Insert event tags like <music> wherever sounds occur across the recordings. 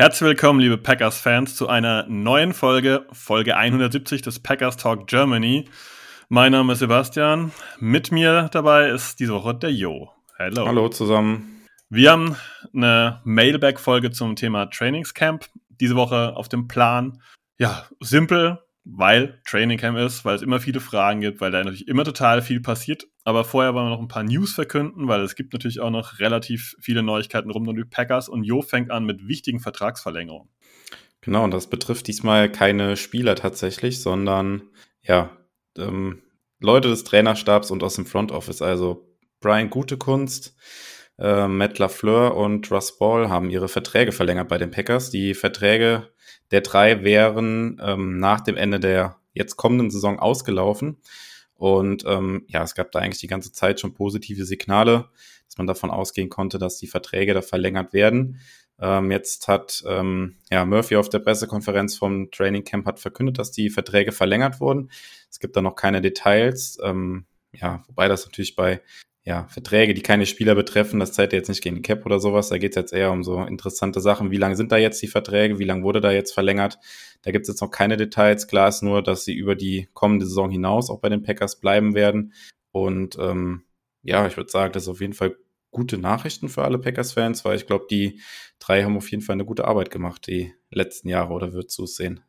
Herzlich willkommen, liebe Packers-Fans, zu einer neuen Folge, Folge 170 des Packers Talk Germany. Mein Name ist Sebastian. Mit mir dabei ist diese Woche der Jo. Hallo. Hallo zusammen. Wir haben eine Mailback-Folge zum Thema Trainingscamp diese Woche auf dem Plan. Ja, simpel, weil Training Camp ist, weil es immer viele Fragen gibt, weil da natürlich immer total viel passiert. Aber vorher wollen wir noch ein paar News verkünden, weil es gibt natürlich auch noch relativ viele Neuigkeiten rund um die Packers und Jo fängt an mit wichtigen Vertragsverlängerungen. Genau, und das betrifft diesmal keine Spieler tatsächlich, sondern ja, ähm, Leute des Trainerstabs und aus dem Front Office. Also Brian Gutekunst, äh, Matt LaFleur und Russ Ball haben ihre Verträge verlängert bei den Packers. Die Verträge der drei wären ähm, nach dem Ende der jetzt kommenden Saison ausgelaufen. Und ähm, ja, es gab da eigentlich die ganze Zeit schon positive Signale, dass man davon ausgehen konnte, dass die Verträge da verlängert werden. Ähm, jetzt hat ähm, ja, Murphy auf der Pressekonferenz vom Training Camp hat verkündet, dass die Verträge verlängert wurden. Es gibt da noch keine Details. Ähm, ja, wobei das natürlich bei ja, Verträge, die keine Spieler betreffen, das zählt jetzt nicht gegen die Cap oder sowas. Da geht es jetzt eher um so interessante Sachen. Wie lang sind da jetzt die Verträge? Wie lang wurde da jetzt verlängert? Da gibt es jetzt noch keine Details. Klar ist nur, dass sie über die kommende Saison hinaus auch bei den Packers bleiben werden. Und ähm, ja, ich würde sagen, das ist auf jeden Fall gute Nachrichten für alle Packers-Fans, weil ich glaube, die drei haben auf jeden Fall eine gute Arbeit gemacht die letzten Jahre oder wird es sehen.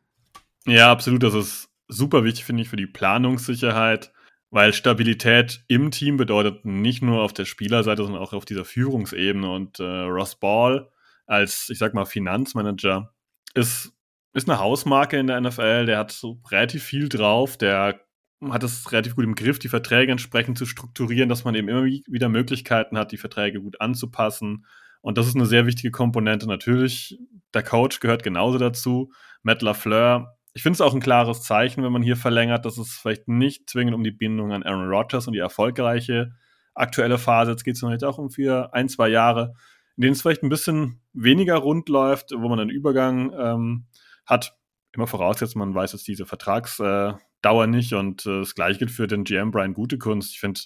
Ja, absolut. Das ist super wichtig, finde ich, für die Planungssicherheit weil Stabilität im Team bedeutet nicht nur auf der Spielerseite, sondern auch auf dieser Führungsebene. Und äh, Ross Ball als, ich sag mal, Finanzmanager ist, ist eine Hausmarke in der NFL. Der hat so relativ viel drauf. Der hat es relativ gut im Griff, die Verträge entsprechend zu strukturieren, dass man eben immer wieder Möglichkeiten hat, die Verträge gut anzupassen. Und das ist eine sehr wichtige Komponente. Natürlich, der Coach gehört genauso dazu. Matt LaFleur ich finde es auch ein klares Zeichen, wenn man hier verlängert, dass es vielleicht nicht zwingend um die Bindung an Aaron Rodgers und die erfolgreiche aktuelle Phase, jetzt geht es vielleicht auch um für ein, zwei Jahre, in denen es vielleicht ein bisschen weniger rund läuft, wo man einen Übergang ähm, hat. Immer vorausgesetzt, man weiß jetzt diese Vertragsdauer nicht und äh, das gleiche gilt für den GM Brian Gutekunst. Ich finde,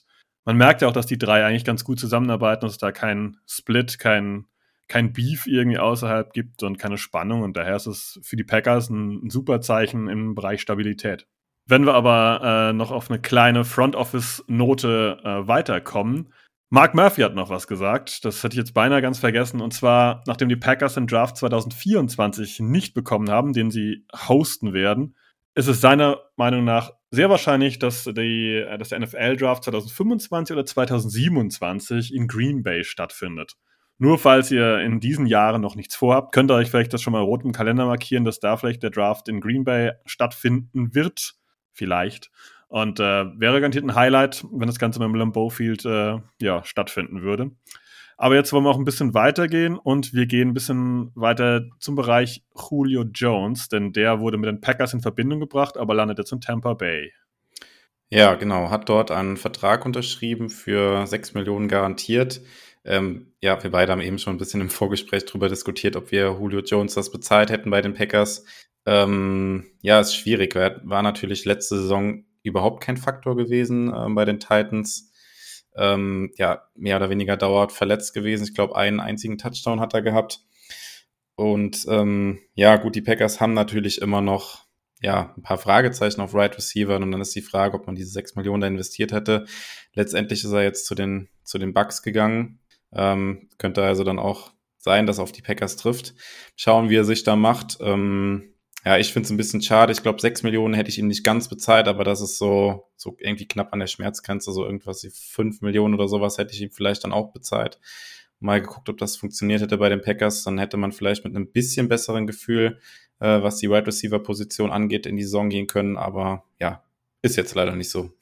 man merkt ja auch, dass die drei eigentlich ganz gut zusammenarbeiten, dass es da kein Split, kein kein Beef irgendwie außerhalb gibt und keine Spannung. Und daher ist es für die Packers ein, ein super Zeichen im Bereich Stabilität. Wenn wir aber äh, noch auf eine kleine Front Office-Note äh, weiterkommen, Mark Murphy hat noch was gesagt, das hätte ich jetzt beinahe ganz vergessen, und zwar, nachdem die Packers den Draft 2024 nicht bekommen haben, den sie hosten werden, ist es seiner Meinung nach sehr wahrscheinlich, dass, die, äh, dass der NFL-Draft 2025 oder 2027 in Green Bay stattfindet. Nur falls ihr in diesen Jahren noch nichts vorhabt, könnt ihr euch vielleicht das schon mal rot im Kalender markieren, dass da vielleicht der Draft in Green Bay stattfinden wird. Vielleicht. Und äh, wäre garantiert ein Highlight, wenn das Ganze mit dem Lambeau Field äh, ja, stattfinden würde. Aber jetzt wollen wir auch ein bisschen weitergehen und wir gehen ein bisschen weiter zum Bereich Julio Jones, denn der wurde mit den Packers in Verbindung gebracht, aber landet jetzt in Tampa Bay. Ja, genau, hat dort einen Vertrag unterschrieben für 6 Millionen garantiert. Ähm, ja, wir beide haben eben schon ein bisschen im Vorgespräch darüber diskutiert, ob wir Julio Jones das bezahlt hätten bei den Packers. Ähm, ja, ist schwierig. Er war natürlich letzte Saison überhaupt kein Faktor gewesen äh, bei den Titans. Ähm, ja, mehr oder weniger dauert verletzt gewesen. Ich glaube, einen einzigen Touchdown hat er gehabt. Und ähm, ja, gut, die Packers haben natürlich immer noch ja, ein paar Fragezeichen auf Right Receiver und dann ist die Frage, ob man diese 6 Millionen da investiert hätte. Letztendlich ist er jetzt zu den, zu den Bucks gegangen. Ähm, könnte also dann auch sein, dass auf die Packers trifft. Schauen, wie er sich da macht. Ähm, ja, ich finde es ein bisschen schade. Ich glaube, 6 Millionen hätte ich ihm nicht ganz bezahlt, aber das ist so, so irgendwie knapp an der Schmerzgrenze. So irgendwas wie 5 Millionen oder sowas hätte ich ihm vielleicht dann auch bezahlt. Mal geguckt, ob das funktioniert hätte bei den Packers. Dann hätte man vielleicht mit einem bisschen besseren Gefühl, äh, was die Wide Receiver Position angeht, in die Saison gehen können. Aber ja, ist jetzt leider nicht so.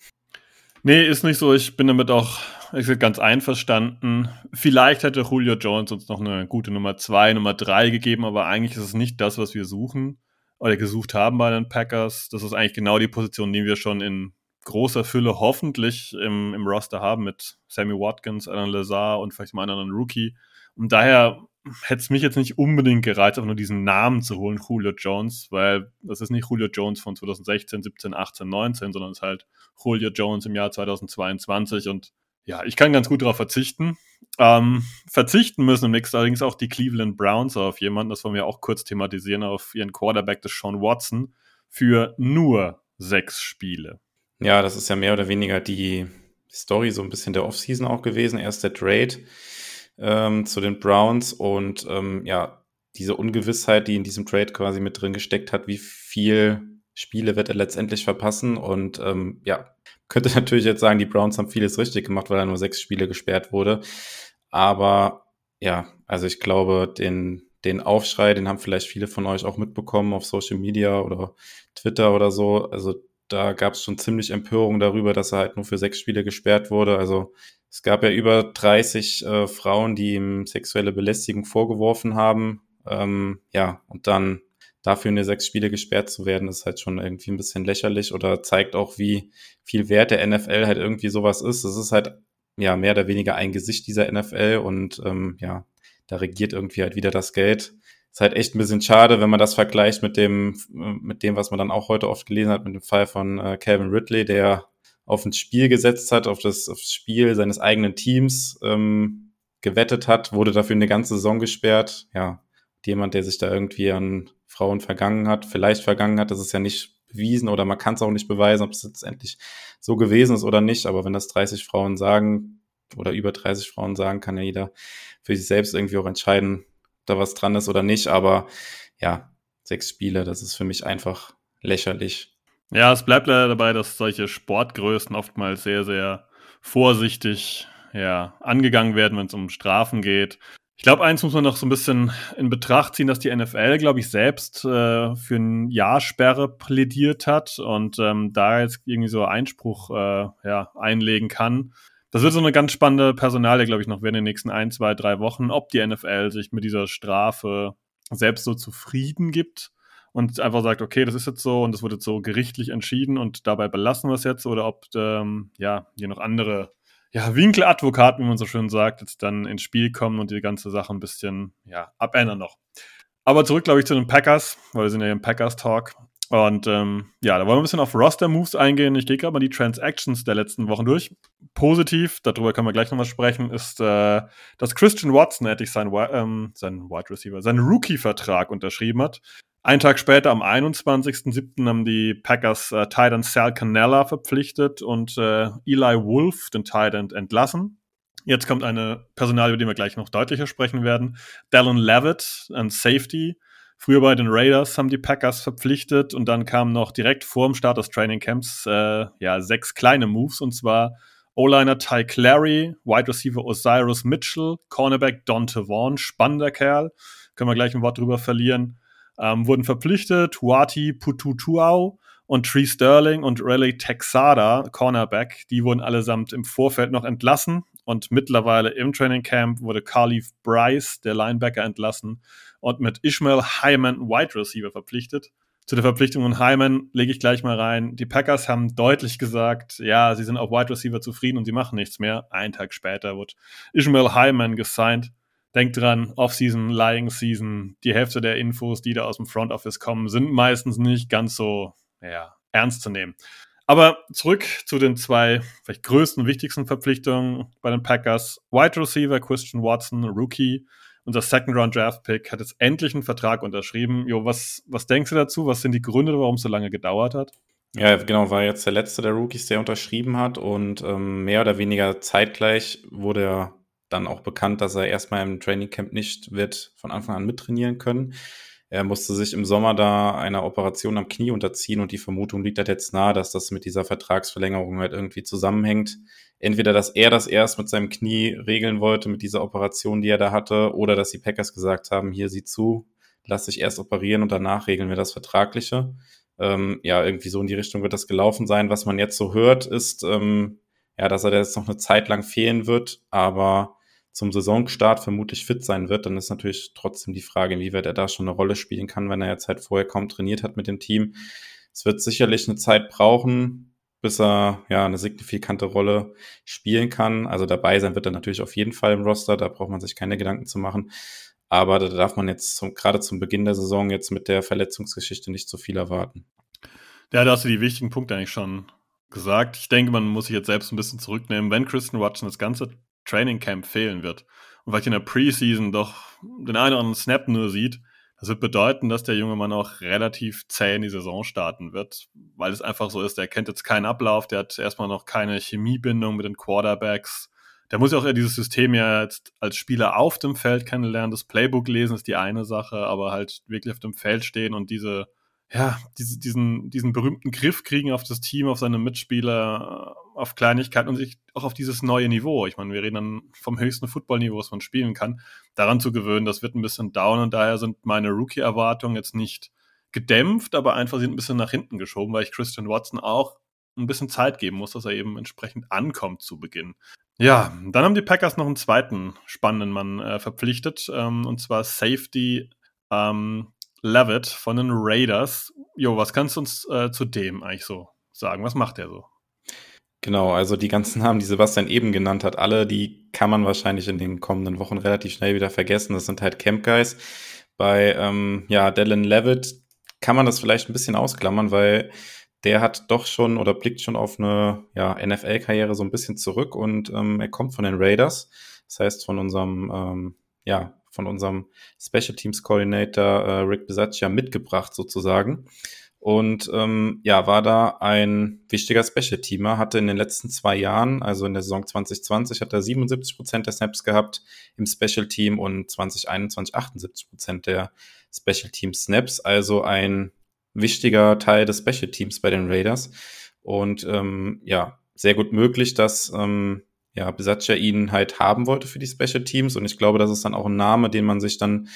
Nee, ist nicht so. Ich bin damit auch ich bin ganz einverstanden. Vielleicht hätte Julio Jones uns noch eine gute Nummer 2, Nummer 3 gegeben, aber eigentlich ist es nicht das, was wir suchen. oder gesucht haben bei den Packers. Das ist eigentlich genau die Position, die wir schon in großer Fülle hoffentlich im, im Roster haben mit Sammy Watkins, Alan Lazar und vielleicht mal einen anderen Rookie. Und daher hätte es mich jetzt nicht unbedingt gereizt, einfach nur diesen Namen zu holen, Julio Jones, weil das ist nicht Julio Jones von 2016, 17, 18, 19, sondern es ist halt Julio Jones im Jahr 2022 und ja, ich kann ganz gut darauf verzichten. Ähm, verzichten müssen im nächsten allerdings auch die Cleveland Browns auf jemanden, das wollen wir auch kurz thematisieren, auf ihren Quarterback des Sean Watson für nur sechs Spiele. Ja, das ist ja mehr oder weniger die Story so ein bisschen der Offseason auch gewesen. Erst der Trade ähm, zu den Browns und ähm, ja, diese Ungewissheit, die in diesem Trade quasi mit drin gesteckt hat, wie viel Spiele wird er letztendlich verpassen und ähm, ja, könnte <laughs> natürlich jetzt sagen, die Browns haben vieles richtig gemacht, weil er nur sechs Spiele gesperrt wurde. Aber ja, also ich glaube, den, den Aufschrei, den haben vielleicht viele von euch auch mitbekommen auf Social Media oder Twitter oder so. Also da gab es schon ziemlich Empörung darüber, dass er halt nur für sechs Spiele gesperrt wurde. Also es gab ja über 30 äh, Frauen, die ihm sexuelle Belästigung vorgeworfen haben. Ähm, ja, und dann dafür in sechs Spiele gesperrt zu werden, ist halt schon irgendwie ein bisschen lächerlich oder zeigt auch, wie viel wert der NFL halt irgendwie sowas ist. Es ist halt ja mehr oder weniger ein Gesicht dieser NFL und ähm, ja, da regiert irgendwie halt wieder das Geld. Ist halt echt ein bisschen schade, wenn man das vergleicht mit dem, mit dem, was man dann auch heute oft gelesen hat, mit dem Fall von äh, Calvin Ridley, der auf ein Spiel gesetzt hat, auf das, auf das Spiel seines eigenen Teams ähm, gewettet hat, wurde dafür eine ganze Saison gesperrt. Ja, jemand, der sich da irgendwie an Frauen vergangen hat, vielleicht vergangen hat, das ist ja nicht bewiesen oder man kann es auch nicht beweisen, ob es letztendlich so gewesen ist oder nicht. Aber wenn das 30 Frauen sagen oder über 30 Frauen sagen, kann ja jeder für sich selbst irgendwie auch entscheiden, da was dran ist oder nicht. Aber ja, sechs Spiele, das ist für mich einfach lächerlich. Ja, es bleibt leider dabei, dass solche Sportgrößen oftmals sehr, sehr vorsichtig ja, angegangen werden, wenn es um Strafen geht. Ich glaube, eins muss man noch so ein bisschen in Betracht ziehen, dass die NFL, glaube ich, selbst äh, für ein Jahr Sperre plädiert hat und ähm, da jetzt irgendwie so Einspruch äh, ja, einlegen kann. Das wird so eine ganz spannende Personalie, glaube ich, noch werden in den nächsten ein, zwei, drei Wochen, ob die NFL sich mit dieser Strafe selbst so zufrieden gibt und einfach sagt, okay, das ist jetzt so und das wurde jetzt so gerichtlich entschieden und dabei belassen wir es jetzt oder ob ähm, ja hier noch andere ja, Winkeladvokat, wie man so schön sagt, jetzt dann ins Spiel kommen und die ganze Sache ein bisschen ja, abändern noch. Aber zurück, glaube ich, zu den Packers, weil wir sind ja im Packers-Talk. Und ähm, ja, da wollen wir ein bisschen auf Roster-Moves eingehen. Ich gehe gerade mal die Transactions der letzten Wochen durch. Positiv, darüber können wir gleich nochmal sprechen, ist, äh, dass Christian Watson endlich seinen, ähm, seinen Wide Receiver, seinen Rookie-Vertrag unterschrieben hat. Einen Tag später, am 21.07., haben die Packers äh, Titan Sal Canella verpflichtet und äh, Eli Wolf, den Titan, entlassen. Jetzt kommt eine Personal, über die wir gleich noch deutlicher sprechen werden. Dallin Levitt, ein Safety. Früher bei den Raiders haben die Packers verpflichtet und dann kamen noch direkt vor dem Start des Training Camps äh, ja, sechs kleine Moves und zwar O-Liner Ty Clary, Wide Receiver Osiris Mitchell, Cornerback Dante Vaughn, spannender Kerl, können wir gleich ein Wort drüber verlieren ähm, wurden verpflichtet. Huati Pututuau und Tree Sterling und Raleigh Texada, Cornerback, die wurden allesamt im Vorfeld noch entlassen. Und mittlerweile im Training Camp wurde Carleaf Bryce, der Linebacker, entlassen und mit Ishmael Hyman, Wide Receiver, verpflichtet. Zu der Verpflichtung von Hyman lege ich gleich mal rein. Die Packers haben deutlich gesagt, ja, sie sind auf Wide Receiver zufrieden und sie machen nichts mehr. Einen Tag später wird Ishmael Hyman gesigned. Denkt dran, Off-Season, Lying Season, die Hälfte der Infos, die da aus dem Front Office kommen, sind meistens nicht ganz so ja, ernst zu nehmen. Aber zurück zu den zwei vielleicht größten, wichtigsten Verpflichtungen bei den Packers. Wide Receiver Christian Watson, Rookie, unser Second Round Draft Pick, hat jetzt endlich einen Vertrag unterschrieben. Jo, was, was denkst du dazu? Was sind die Gründe, warum es so lange gedauert hat? Ja, genau, war jetzt der letzte der Rookies, der unterschrieben hat und ähm, mehr oder weniger zeitgleich wurde er dann auch bekannt, dass er erstmal im Trainingcamp nicht wird von Anfang an mittrainieren können. Er musste sich im Sommer da einer Operation am Knie unterziehen und die Vermutung liegt halt jetzt nahe, dass das mit dieser Vertragsverlängerung halt irgendwie zusammenhängt. Entweder, dass er das erst mit seinem Knie regeln wollte, mit dieser Operation, die er da hatte, oder dass die Packers gesagt haben, hier sieh zu, lass dich erst operieren und danach regeln wir das Vertragliche. Ähm, ja, irgendwie so in die Richtung wird das gelaufen sein. Was man jetzt so hört, ist, ähm, ja, dass er jetzt noch eine Zeit lang fehlen wird, aber zum Saisonstart vermutlich fit sein wird, dann ist natürlich trotzdem die Frage, inwieweit er da schon eine Rolle spielen kann, wenn er jetzt halt vorher kaum trainiert hat mit dem Team. Es wird sicherlich eine Zeit brauchen, bis er ja eine signifikante Rolle spielen kann. Also dabei sein wird er natürlich auf jeden Fall im Roster, da braucht man sich keine Gedanken zu machen. Aber da darf man jetzt zum, gerade zum Beginn der Saison jetzt mit der Verletzungsgeschichte nicht so viel erwarten. Ja, da hast du die wichtigen Punkte eigentlich schon gesagt. Ich denke, man muss sich jetzt selbst ein bisschen zurücknehmen. Wenn Christian Watson das ganze Training Camp fehlen wird und vielleicht in der Preseason doch den einen oder anderen Snap nur sieht, das wird bedeuten, dass der junge Mann auch relativ zäh in die Saison starten wird, weil es einfach so ist, der kennt jetzt keinen Ablauf, der hat erstmal noch keine Chemiebindung mit den Quarterbacks. Der muss ja auch dieses System ja jetzt als Spieler auf dem Feld kennenlernen. Das Playbook lesen ist die eine Sache, aber halt wirklich auf dem Feld stehen und diese ja, diese, diesen, diesen berühmten Griff kriegen auf das Team, auf seine Mitspieler, äh, auf Kleinigkeiten und sich auch auf dieses neue Niveau. Ich meine, wir reden dann vom höchsten Footballniveau, was man spielen kann, daran zu gewöhnen. Das wird ein bisschen down und daher sind meine Rookie-Erwartungen jetzt nicht gedämpft, aber einfach sind ein bisschen nach hinten geschoben, weil ich Christian Watson auch ein bisschen Zeit geben muss, dass er eben entsprechend ankommt zu Beginn. Ja, dann haben die Packers noch einen zweiten spannenden Mann äh, verpflichtet, ähm, und zwar Safety ähm, Levitt von den Raiders. Jo, was kannst du uns äh, zu dem eigentlich so sagen? Was macht der so? Genau, also die ganzen <laughs> Namen, die Sebastian eben genannt hat, alle, die kann man wahrscheinlich in den kommenden Wochen relativ schnell wieder vergessen. Das sind halt Camp Guys. Bei ähm, ja, Dylan Levitt kann man das vielleicht ein bisschen ausklammern, weil der hat doch schon oder blickt schon auf eine ja, NFL-Karriere so ein bisschen zurück und ähm, er kommt von den Raiders. Das heißt, von unserem ähm, ja, von unserem Special Teams Coordinator äh, Rick Bisaccia mitgebracht sozusagen. Und ähm, ja, war da ein wichtiger Special-Teamer, hatte in den letzten zwei Jahren, also in der Saison 2020, hat er 77 Prozent der Snaps gehabt im Special-Team und 2021 78 Prozent der Special-Team-Snaps, also ein wichtiger Teil des Special-Teams bei den Raiders. Und ähm, ja, sehr gut möglich, dass ähm, ja, Besatzer ihn halt haben wollte für die Special Teams. Und ich glaube, das ist dann auch ein Name, den man sich dann,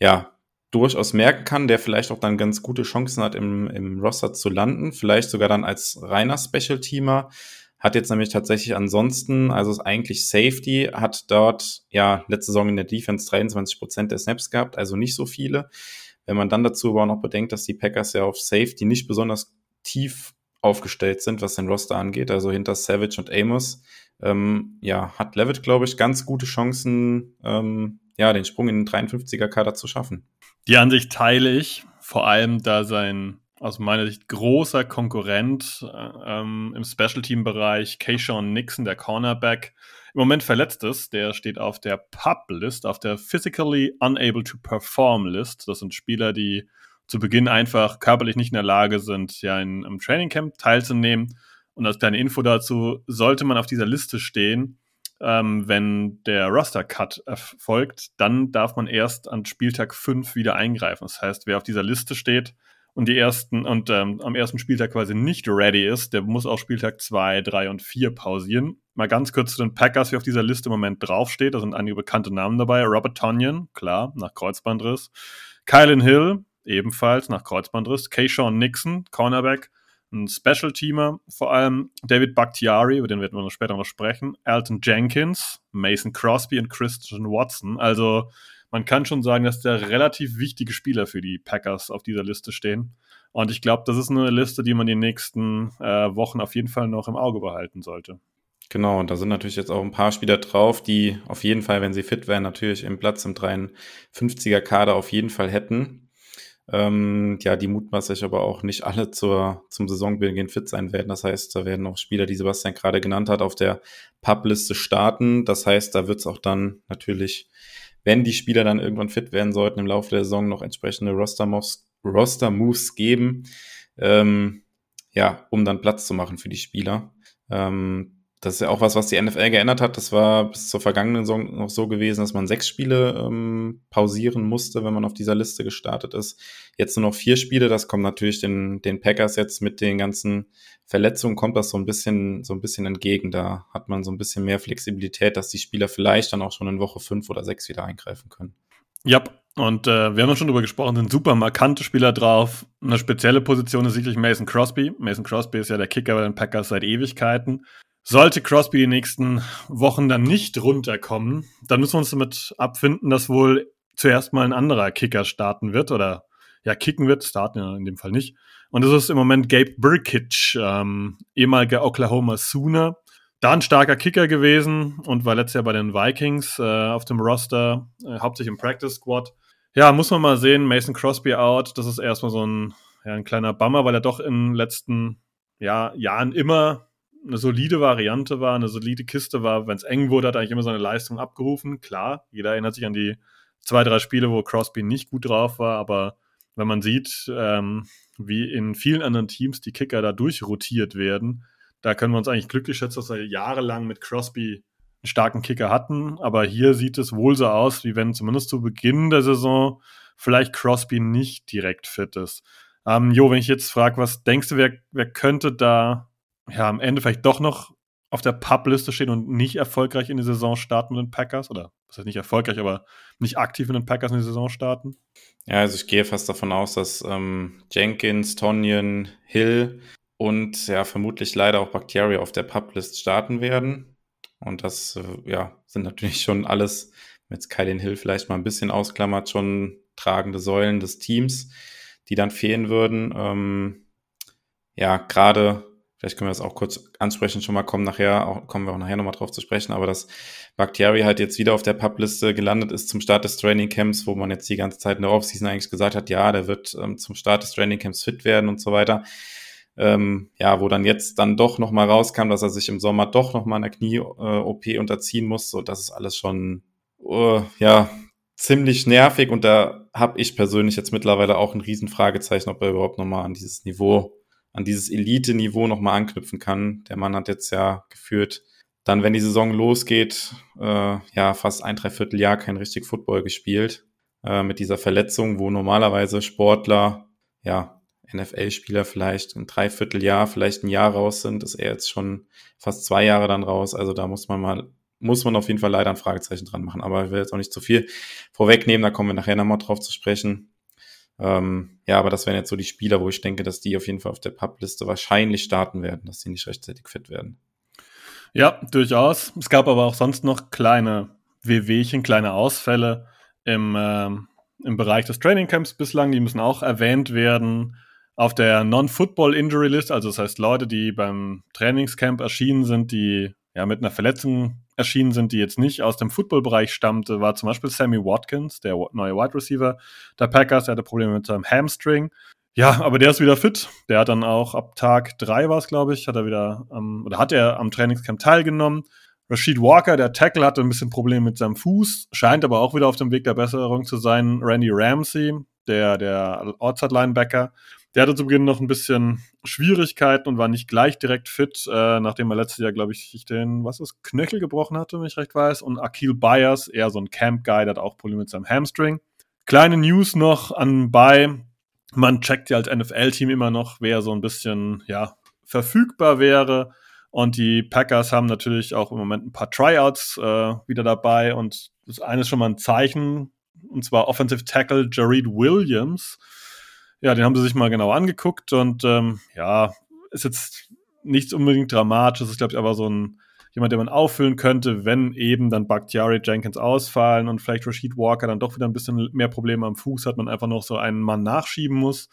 ja, durchaus merken kann, der vielleicht auch dann ganz gute Chancen hat, im, im Roster zu landen. Vielleicht sogar dann als reiner Special Teamer. Hat jetzt nämlich tatsächlich ansonsten, also ist eigentlich Safety, hat dort ja letzte Saison in der Defense 23 Prozent der Snaps gehabt, also nicht so viele. Wenn man dann dazu aber auch noch bedenkt, dass die Packers ja auf Safety nicht besonders tief aufgestellt sind, was den Roster angeht, also hinter Savage und Amos, ähm, ja, hat Levitt, glaube ich, ganz gute Chancen, ähm, ja, den Sprung in den 53er-Kader zu schaffen. Die Ansicht teile ich, vor allem da sein aus meiner Sicht großer Konkurrent äh, ähm, im Special-Team-Bereich, Keyshawn Nixon, der Cornerback, im Moment verletzt ist. Der steht auf der PUB-List, auf der Physically Unable to Perform-List. Das sind Spieler, die zu Beginn einfach körperlich nicht in der Lage sind, ja in, im Trainingcamp teilzunehmen und als kleine Info dazu, sollte man auf dieser Liste stehen, ähm, wenn der Roster-Cut erfolgt, dann darf man erst an Spieltag 5 wieder eingreifen. Das heißt, wer auf dieser Liste steht und die ersten und ähm, am ersten Spieltag quasi nicht ready ist, der muss auch Spieltag 2, 3 und 4 pausieren. Mal ganz kurz zu den Packers, wie auf dieser Liste im Moment draufsteht. Da sind einige bekannte Namen dabei. Robert Tonyan, klar, nach Kreuzbandriss. Kylan Hill, ebenfalls nach Kreuzbandriss. Keyshawn Nixon, Cornerback ein Special-Teamer, vor allem David Bakhtiari, über den werden wir noch später noch sprechen, Alton Jenkins, Mason Crosby und Christian Watson. Also man kann schon sagen, dass da relativ wichtige Spieler für die Packers auf dieser Liste stehen. Und ich glaube, das ist eine Liste, die man die nächsten äh, Wochen auf jeden Fall noch im Auge behalten sollte. Genau, und da sind natürlich jetzt auch ein paar Spieler drauf, die auf jeden Fall, wenn sie fit wären, natürlich im Platz im 53er Kader auf jeden Fall hätten. Ähm, ja, die mutmaßlich aber auch nicht alle zur, zum Saisonbeginn fit sein werden. Das heißt, da werden auch Spieler, die Sebastian gerade genannt hat, auf der Publiste starten. Das heißt, da wird es auch dann natürlich, wenn die Spieler dann irgendwann fit werden sollten, im Laufe der Saison noch entsprechende Roster-Moves Roster -Moves geben, ähm, ja, um dann Platz zu machen für die Spieler. Ähm, das ist ja auch was, was die NFL geändert hat. Das war bis zur vergangenen Saison noch so gewesen, dass man sechs Spiele ähm, pausieren musste, wenn man auf dieser Liste gestartet ist. Jetzt nur noch vier Spiele. Das kommt natürlich den, den Packers jetzt mit den ganzen Verletzungen kommt das so ein bisschen, so ein bisschen entgegen. Da hat man so ein bisschen mehr Flexibilität, dass die Spieler vielleicht dann auch schon in Woche fünf oder sechs wieder eingreifen können. Ja, Und äh, wir haben schon drüber gesprochen, sind super markante Spieler drauf. Eine spezielle Position ist sicherlich Mason Crosby. Mason Crosby ist ja der Kicker bei den Packers seit Ewigkeiten. Sollte Crosby die nächsten Wochen dann nicht runterkommen, dann müssen wir uns damit abfinden, dass wohl zuerst mal ein anderer Kicker starten wird oder ja, kicken wird, starten ja in dem Fall nicht. Und das ist im Moment Gabe Burkitch, ähm, ehemaliger Oklahoma Sooner. Da ein starker Kicker gewesen und war letztes Jahr bei den Vikings äh, auf dem Roster, äh, hauptsächlich im Practice Squad. Ja, muss man mal sehen, Mason Crosby out, das ist erstmal so ein, ja, ein kleiner Bummer, weil er doch in den letzten ja, Jahren immer eine solide Variante war, eine solide Kiste war. Wenn es eng wurde, hat er eigentlich immer seine Leistung abgerufen. Klar, jeder erinnert sich an die zwei, drei Spiele, wo Crosby nicht gut drauf war, aber wenn man sieht, ähm, wie in vielen anderen Teams die Kicker da durchrotiert werden, da können wir uns eigentlich glücklich schätzen, dass wir jahrelang mit Crosby einen starken Kicker hatten. Aber hier sieht es wohl so aus, wie wenn zumindest zu Beginn der Saison vielleicht Crosby nicht direkt fit ist. Ähm, jo, wenn ich jetzt frage, was denkst du, wer, wer könnte da ja am Ende vielleicht doch noch auf der Pub-Liste stehen und nicht erfolgreich in die Saison starten mit den Packers? Oder was heißt nicht erfolgreich, aber nicht aktiv in den Packers in die Saison starten? Ja, also ich gehe fast davon aus, dass ähm, Jenkins, Tonyan, Hill und ja, vermutlich leider auch Bakhtiari auf der Pub-List starten werden. Und das äh, ja, sind natürlich schon alles, mit Kylin Hill vielleicht mal ein bisschen ausklammert, schon tragende Säulen des Teams, die dann fehlen würden. Ähm, ja, gerade vielleicht können wir das auch kurz ansprechen, schon mal kommen nachher, auch, kommen wir auch nachher nochmal drauf zu sprechen, aber dass Bakhtiari halt jetzt wieder auf der Publiste gelandet ist zum Start des Training Camps, wo man jetzt die ganze Zeit in der Offseason eigentlich gesagt hat, ja, der wird ähm, zum Start des Training Camps fit werden und so weiter. Ähm, ja, wo dann jetzt dann doch nochmal rauskam, dass er sich im Sommer doch nochmal einer Knie-OP äh, unterziehen muss, so das ist alles schon, uh, ja, ziemlich nervig und da habe ich persönlich jetzt mittlerweile auch ein Riesenfragezeichen, ob er überhaupt nochmal an dieses Niveau an dieses Elite-Niveau nochmal anknüpfen kann. Der Mann hat jetzt ja geführt, dann, wenn die Saison losgeht, äh, ja, fast ein Dreivierteljahr kein richtig Football gespielt. Äh, mit dieser Verletzung, wo normalerweise Sportler, ja, NFL-Spieler vielleicht ein Dreivierteljahr, vielleicht ein Jahr raus sind, ist er jetzt schon fast zwei Jahre dann raus. Also da muss man mal, muss man auf jeden Fall leider ein Fragezeichen dran machen. Aber ich will jetzt auch nicht zu viel vorwegnehmen, da kommen wir nachher nochmal drauf zu sprechen. Ähm, ja, aber das wären jetzt so die Spieler, wo ich denke, dass die auf jeden Fall auf der Pub-Liste wahrscheinlich starten werden, dass sie nicht rechtzeitig fit werden. Ja, durchaus. Es gab aber auch sonst noch kleine WWchen, kleine Ausfälle im, ähm, im Bereich des Trainingcamps bislang. Die müssen auch erwähnt werden. Auf der Non-Football Injury List, also das heißt Leute, die beim Trainingscamp erschienen sind, die ja mit einer Verletzung erschienen sind, die jetzt nicht aus dem Footballbereich stammte, war zum Beispiel Sammy Watkins, der neue Wide Receiver der Packers. Der hatte Probleme mit seinem Hamstring. Ja, aber der ist wieder fit. Der hat dann auch ab Tag drei war es, glaube ich, hat er wieder ähm, oder hat er am Trainingscamp teilgenommen. Rashid Walker, der Tackle, hatte ein bisschen Probleme mit seinem Fuß, scheint aber auch wieder auf dem Weg der Besserung zu sein. Randy Ramsey, der, der Outside-Linebacker, der hatte zu Beginn noch ein bisschen Schwierigkeiten und war nicht gleich direkt fit, äh, nachdem er letztes Jahr, glaube ich, den, was ist, Knöchel gebrochen hatte, wenn ich recht weiß. Und Akil Byers, eher so ein Camp-Guy, der hat auch Probleme mit seinem Hamstring. Kleine News noch anbei. Man checkt ja als NFL-Team immer noch, wer so ein bisschen, ja, verfügbar wäre. Und die Packers haben natürlich auch im Moment ein paar Tryouts äh, wieder dabei. Und das eine ist schon mal ein Zeichen, und zwar Offensive Tackle Jared Williams ja, den haben sie sich mal genau angeguckt und ähm, ja, ist jetzt nichts unbedingt Dramatisches. Ist, glaube ich, aber so ein jemand, den man auffüllen könnte, wenn eben dann Bakhtiari Jenkins ausfallen und vielleicht Rashid Walker dann doch wieder ein bisschen mehr Probleme am Fuß hat, man einfach noch so einen Mann nachschieben muss.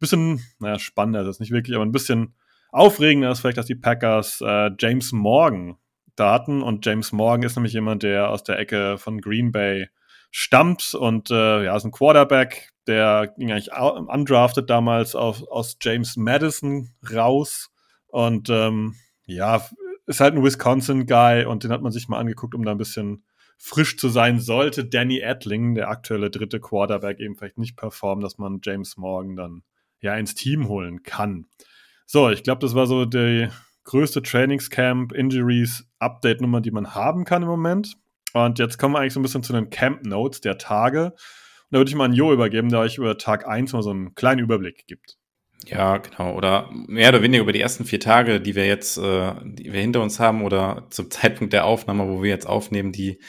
Bisschen, naja, spannender ist das nicht wirklich, aber ein bisschen aufregender ist vielleicht, dass die Packers äh, James Morgan da hatten und James Morgan ist nämlich jemand, der aus der Ecke von Green Bay stammt und äh, ja, ist ein Quarterback, der ging eigentlich undrafted damals auf, aus James Madison raus und ähm, ja, ist halt ein Wisconsin-Guy und den hat man sich mal angeguckt, um da ein bisschen frisch zu sein. Sollte Danny Edling, der aktuelle dritte Quarterback, eben vielleicht nicht performen, dass man James Morgan dann ja ins Team holen kann. So, ich glaube, das war so die größte Trainingscamp Injuries Update Nummer, die man haben kann im Moment. Und jetzt kommen wir eigentlich so ein bisschen zu den Camp Notes der Tage. Und da würde ich mal an Jo übergeben, der euch über Tag 1 mal so einen kleinen Überblick gibt. Ja, genau. Oder mehr oder weniger über die ersten vier Tage, die wir jetzt, äh, die wir hinter uns haben, oder zum <laughs> Zeitpunkt der Aufnahme, wo wir jetzt aufnehmen, die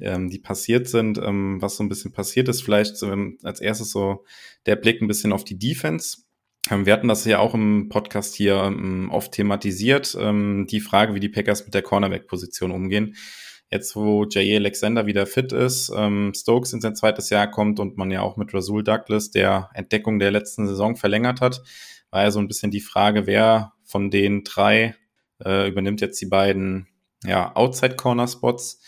ähm, die passiert sind. Ähm, was so ein bisschen passiert ist, vielleicht ähm, als erstes so der Blick ein bisschen auf die Defense. Ähm, wir hatten das ja auch im Podcast hier ähm, oft thematisiert, ähm, die Frage, wie die Packers mit der Cornerback-Position umgehen. Jetzt, wo J.A. Alexander wieder fit ist, ähm, Stokes in sein zweites Jahr kommt und man ja auch mit Rasul Douglas der Entdeckung der letzten Saison verlängert hat, war ja so ein bisschen die Frage, wer von den drei äh, übernimmt jetzt die beiden ja, Outside-Corner-Spots.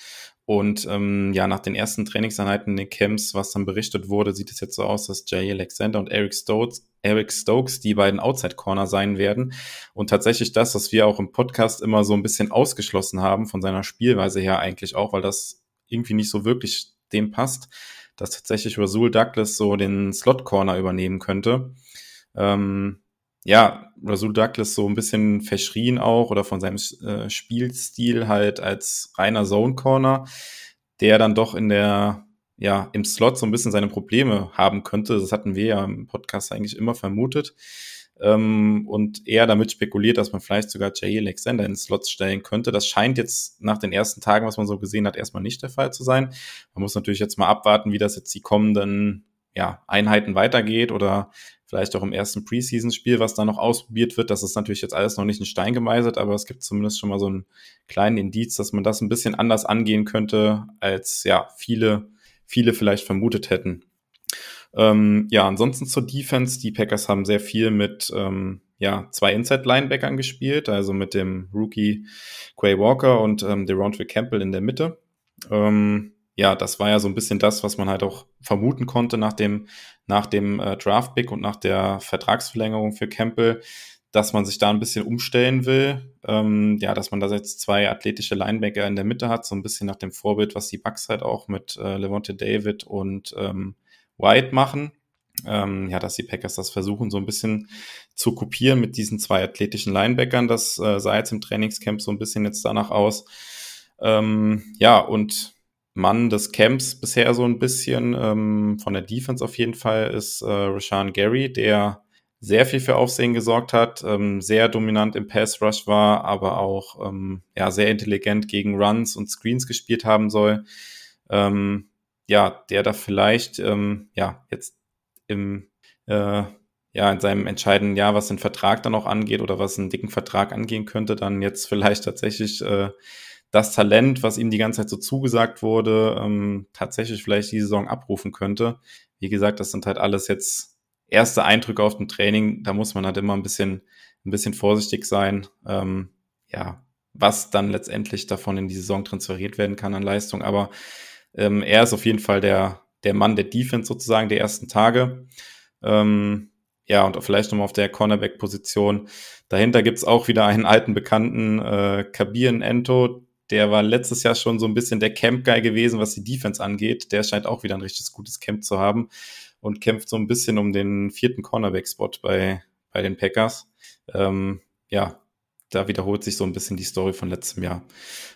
Und ähm, ja, nach den ersten Trainingseinheiten in den Camps, was dann berichtet wurde, sieht es jetzt so aus, dass Jay Alexander und Eric Stokes, Eric Stokes die beiden Outside Corner sein werden. Und tatsächlich das, was wir auch im Podcast immer so ein bisschen ausgeschlossen haben, von seiner Spielweise her eigentlich auch, weil das irgendwie nicht so wirklich dem passt, dass tatsächlich Rasul Douglas so den Slot Corner übernehmen könnte. Ähm, ja, Rasul Douglas so ein bisschen verschrien auch oder von seinem äh, Spielstil halt als reiner Zone Corner, der dann doch in der, ja, im Slot so ein bisschen seine Probleme haben könnte. Das hatten wir ja im Podcast eigentlich immer vermutet. Ähm, und eher damit spekuliert, dass man vielleicht sogar Jay Alexander in Slots stellen könnte. Das scheint jetzt nach den ersten Tagen, was man so gesehen hat, erstmal nicht der Fall zu sein. Man muss natürlich jetzt mal abwarten, wie das jetzt die kommenden ja, Einheiten weitergeht oder vielleicht auch im ersten Preseason-Spiel, was da noch ausprobiert wird. Das ist natürlich jetzt alles noch nicht in Stein gemeißelt, aber es gibt zumindest schon mal so einen kleinen Indiz, dass man das ein bisschen anders angehen könnte, als ja viele, viele vielleicht vermutet hätten. Ähm, ja, ansonsten zur Defense. Die Packers haben sehr viel mit ähm, ja, zwei Inside-Linebackern gespielt, also mit dem Rookie Quay Walker und ähm, Deronte Campbell in der Mitte. Ähm, ja, das war ja so ein bisschen das, was man halt auch vermuten konnte nach dem, nach dem äh, Draft-Pick und nach der Vertragsverlängerung für Campbell, dass man sich da ein bisschen umstellen will. Ähm, ja, dass man da jetzt zwei athletische Linebacker in der Mitte hat, so ein bisschen nach dem Vorbild, was die Bucks halt auch mit äh, Levante David und ähm, White machen. Ähm, ja, dass die Packers das versuchen, so ein bisschen zu kopieren mit diesen zwei athletischen Linebackern. Das äh, sah jetzt im Trainingscamp so ein bisschen jetzt danach aus. Ähm, ja, und Mann des Camps bisher so ein bisschen, ähm, von der Defense auf jeden Fall, ist äh, Rashan Gary, der sehr viel für Aufsehen gesorgt hat, ähm, sehr dominant im Pass Rush war, aber auch ähm, ja, sehr intelligent gegen Runs und Screens gespielt haben soll. Ähm, ja, der da vielleicht ähm, ja jetzt im äh, ja, in seinem entscheidenden Jahr, was den Vertrag dann auch angeht oder was einen dicken Vertrag angehen könnte, dann jetzt <laughs> vielleicht tatsächlich äh, das Talent, was ihm die ganze Zeit so zugesagt wurde, ähm, tatsächlich vielleicht die Saison abrufen könnte. Wie gesagt, das sind halt alles jetzt erste Eindrücke auf dem Training. Da muss man halt immer ein bisschen, ein bisschen vorsichtig sein. Ähm, ja, was dann letztendlich davon in die Saison transferiert werden kann an Leistung. Aber ähm, er ist auf jeden Fall der, der Mann der Defense sozusagen der ersten Tage. Ähm, ja, und vielleicht nochmal auf der Cornerback-Position. Dahinter gibt's auch wieder einen alten Bekannten, äh, Kabir Ento, der war letztes Jahr schon so ein bisschen der Camp-Guy gewesen, was die Defense angeht. Der scheint auch wieder ein richtig gutes Camp zu haben und kämpft so ein bisschen um den vierten Cornerback-Spot bei, bei den Packers. Ähm, ja, da wiederholt sich so ein bisschen die Story von letztem Jahr.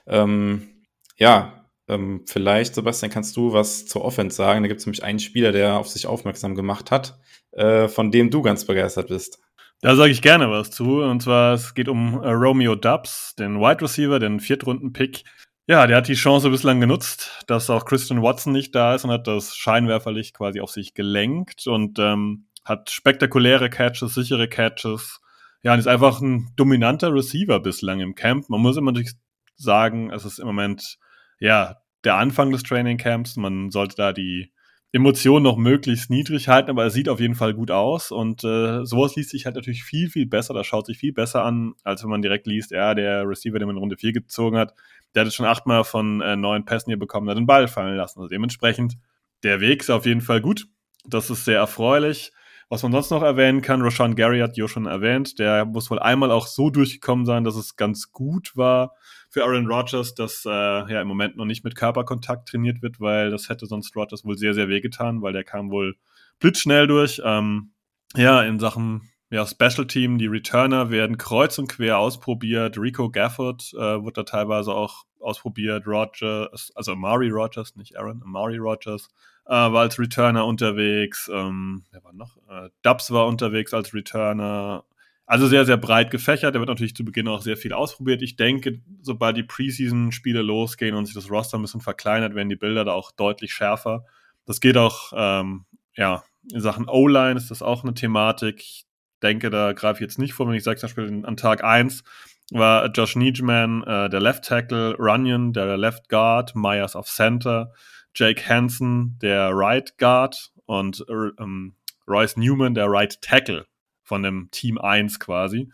Ähm, ja, ähm, vielleicht, Sebastian, kannst du was zur Offense sagen? Da gibt es nämlich einen Spieler, der auf sich aufmerksam gemacht hat, äh, von dem du ganz begeistert bist. Da sage ich gerne was zu. Und zwar, es geht um äh, Romeo Dubs, den Wide Receiver, den Viertrunden-Pick. Ja, der hat die Chance bislang genutzt, dass auch Christian Watson nicht da ist und hat das Scheinwerferlicht quasi auf sich gelenkt und ähm, hat spektakuläre Catches, sichere Catches. Ja, und ist einfach ein dominanter Receiver bislang im Camp. Man muss immer natürlich sagen, es ist im Moment, ja, der Anfang des Training Camps. Man sollte da die Emotionen noch möglichst niedrig halten, aber es sieht auf jeden Fall gut aus und äh, sowas liest sich halt natürlich viel, viel besser, das schaut sich viel besser an, als wenn man direkt liest, ja, der Receiver, den man in Runde 4 gezogen hat, der hat es schon achtmal von äh, neun Pässen hier bekommen, hat den Ball fallen lassen. Also dementsprechend, der Weg ist auf jeden Fall gut. Das ist sehr erfreulich. Was man sonst noch erwähnen kann, Roshan Gary hat Jo schon erwähnt, der muss wohl einmal auch so durchgekommen sein, dass es ganz gut war für Aaron Rodgers, dass äh, ja im Moment noch nicht mit Körperkontakt trainiert wird, weil das hätte sonst Rodgers wohl sehr, sehr wehgetan, weil der kam wohl blitzschnell durch. Ähm, ja, in Sachen ja, Special Team, die Returner werden kreuz und quer ausprobiert. Rico Gafford äh, wird da teilweise auch ausprobiert. Rogers, also Amari Rogers, nicht Aaron, Amari Rogers äh, war als Returner unterwegs. Ähm, wer war noch? Äh, Dubs war unterwegs als Returner. Also sehr, sehr breit gefächert. Da wird natürlich zu Beginn auch sehr viel ausprobiert. Ich denke, sobald die Preseason-Spiele losgehen und sich das Roster ein bisschen verkleinert, werden die Bilder da auch deutlich schärfer. Das geht auch, ähm, ja, in Sachen O-Line ist das auch eine Thematik. Ich denke, da greife ich jetzt nicht vor, wenn ich sage, zum Beispiel an Tag 1 war Josh Niegeman äh, der Left Tackle, Runyon der Left Guard, Myers auf Center, Jake Hansen der Right Guard und äh, ähm, Royce Newman der Right Tackle von dem Team 1 quasi.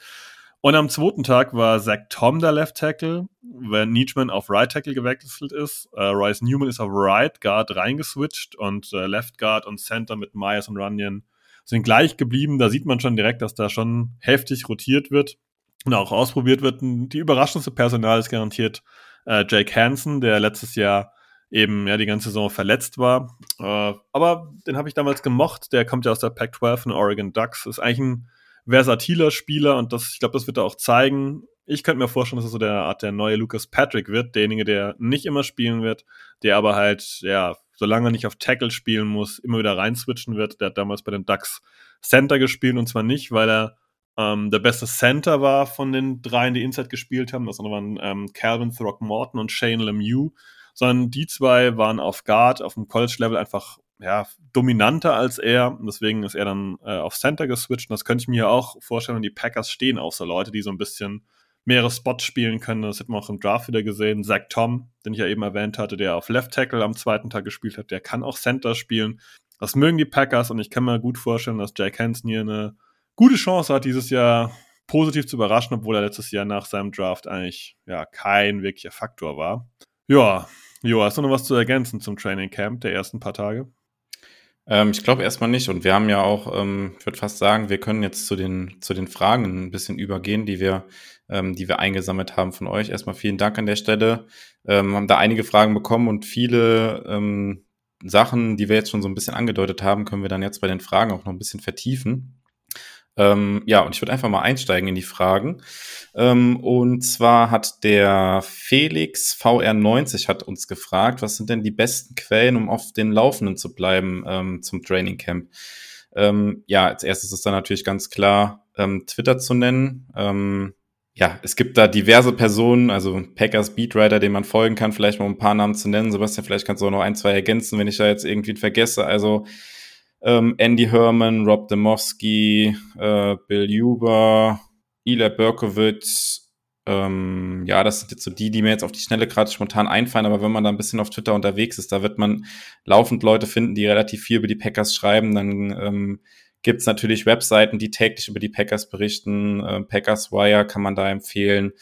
Und am zweiten Tag war Zach Tom der Left Tackle, wenn Nietzschman auf Right Tackle gewechselt ist. Äh, Royce Newman ist auf Right Guard reingeswitcht und äh, Left Guard und Center mit Myers und Runyon sind gleich geblieben. Da sieht man schon direkt, dass da schon heftig rotiert wird und auch ausprobiert wird. Die überraschendste Personal ist garantiert äh, Jake Hansen, der letztes Jahr eben ja die ganze Saison verletzt war. Äh, aber den habe ich damals gemocht. Der kommt ja aus der Pac-12 von Oregon Ducks. Ist eigentlich ein versatiler Spieler und das, ich glaube, das wird er auch zeigen. Ich könnte mir vorstellen, dass er so der Art der neue Lucas Patrick wird, derjenige, der nicht immer spielen wird, der aber halt, ja, solange er nicht auf Tackle spielen muss, immer wieder reinswitchen wird. Der hat damals bei den Ducks Center gespielt und zwar nicht, weil er ähm, der beste Center war von den dreien, die Inside gespielt haben. Das waren ähm, Calvin Throckmorton und Shane Lemieux sondern die zwei waren auf Guard, auf dem College-Level einfach ja, dominanter als er. Und deswegen ist er dann äh, auf Center geswitcht. Und das könnte ich mir auch vorstellen, wenn die Packers stehen auch so Leute, die so ein bisschen mehrere Spots spielen können. Das hat man auch im Draft wieder gesehen. Zach Tom, den ich ja eben erwähnt hatte, der auf Left Tackle am zweiten Tag gespielt hat, der kann auch Center spielen. Das mögen die Packers und ich kann mir gut vorstellen, dass Jack Hansen hier eine gute Chance hat, dieses Jahr positiv zu überraschen, obwohl er letztes Jahr nach seinem Draft eigentlich ja kein wirklicher Faktor war. Ja, Jo, hast du noch was zu ergänzen zum Training Camp der ersten paar Tage? Ähm, ich glaube erstmal nicht. Und wir haben ja auch, ähm, ich würde fast sagen, wir können jetzt zu den, zu den Fragen ein bisschen übergehen, die wir, ähm, die wir eingesammelt haben von euch. Erstmal vielen Dank an der Stelle. Ähm, haben da einige Fragen bekommen und viele ähm, Sachen, die wir jetzt schon so ein bisschen angedeutet haben, können wir dann jetzt bei den Fragen auch noch ein bisschen vertiefen. Ähm, ja, und ich würde einfach mal einsteigen in die Fragen. Ähm, und zwar hat der Felix VR90 hat uns gefragt, was sind denn die besten Quellen, um auf den Laufenden zu bleiben ähm, zum Training Camp? Ähm, ja, als erstes ist da natürlich ganz klar ähm, Twitter zu nennen. Ähm, ja, es gibt da diverse Personen, also Packers Beatwriter, dem man folgen kann, vielleicht mal ein paar Namen zu nennen. Sebastian, vielleicht kannst du auch noch ein, zwei ergänzen, wenn ich da jetzt irgendwie vergesse. Also ähm, Andy Herman, Rob Demowski, äh, Bill Huber, Ila Berkowitz. Ähm, ja, das sind jetzt so die, die mir jetzt auf die Schnelle gerade spontan einfallen. Aber wenn man da ein bisschen auf Twitter unterwegs ist, da wird man laufend Leute finden, die relativ viel über die Packers schreiben. Dann ähm, gibt es natürlich Webseiten, die täglich über die Packers berichten. Äh, Packers Wire kann man da empfehlen.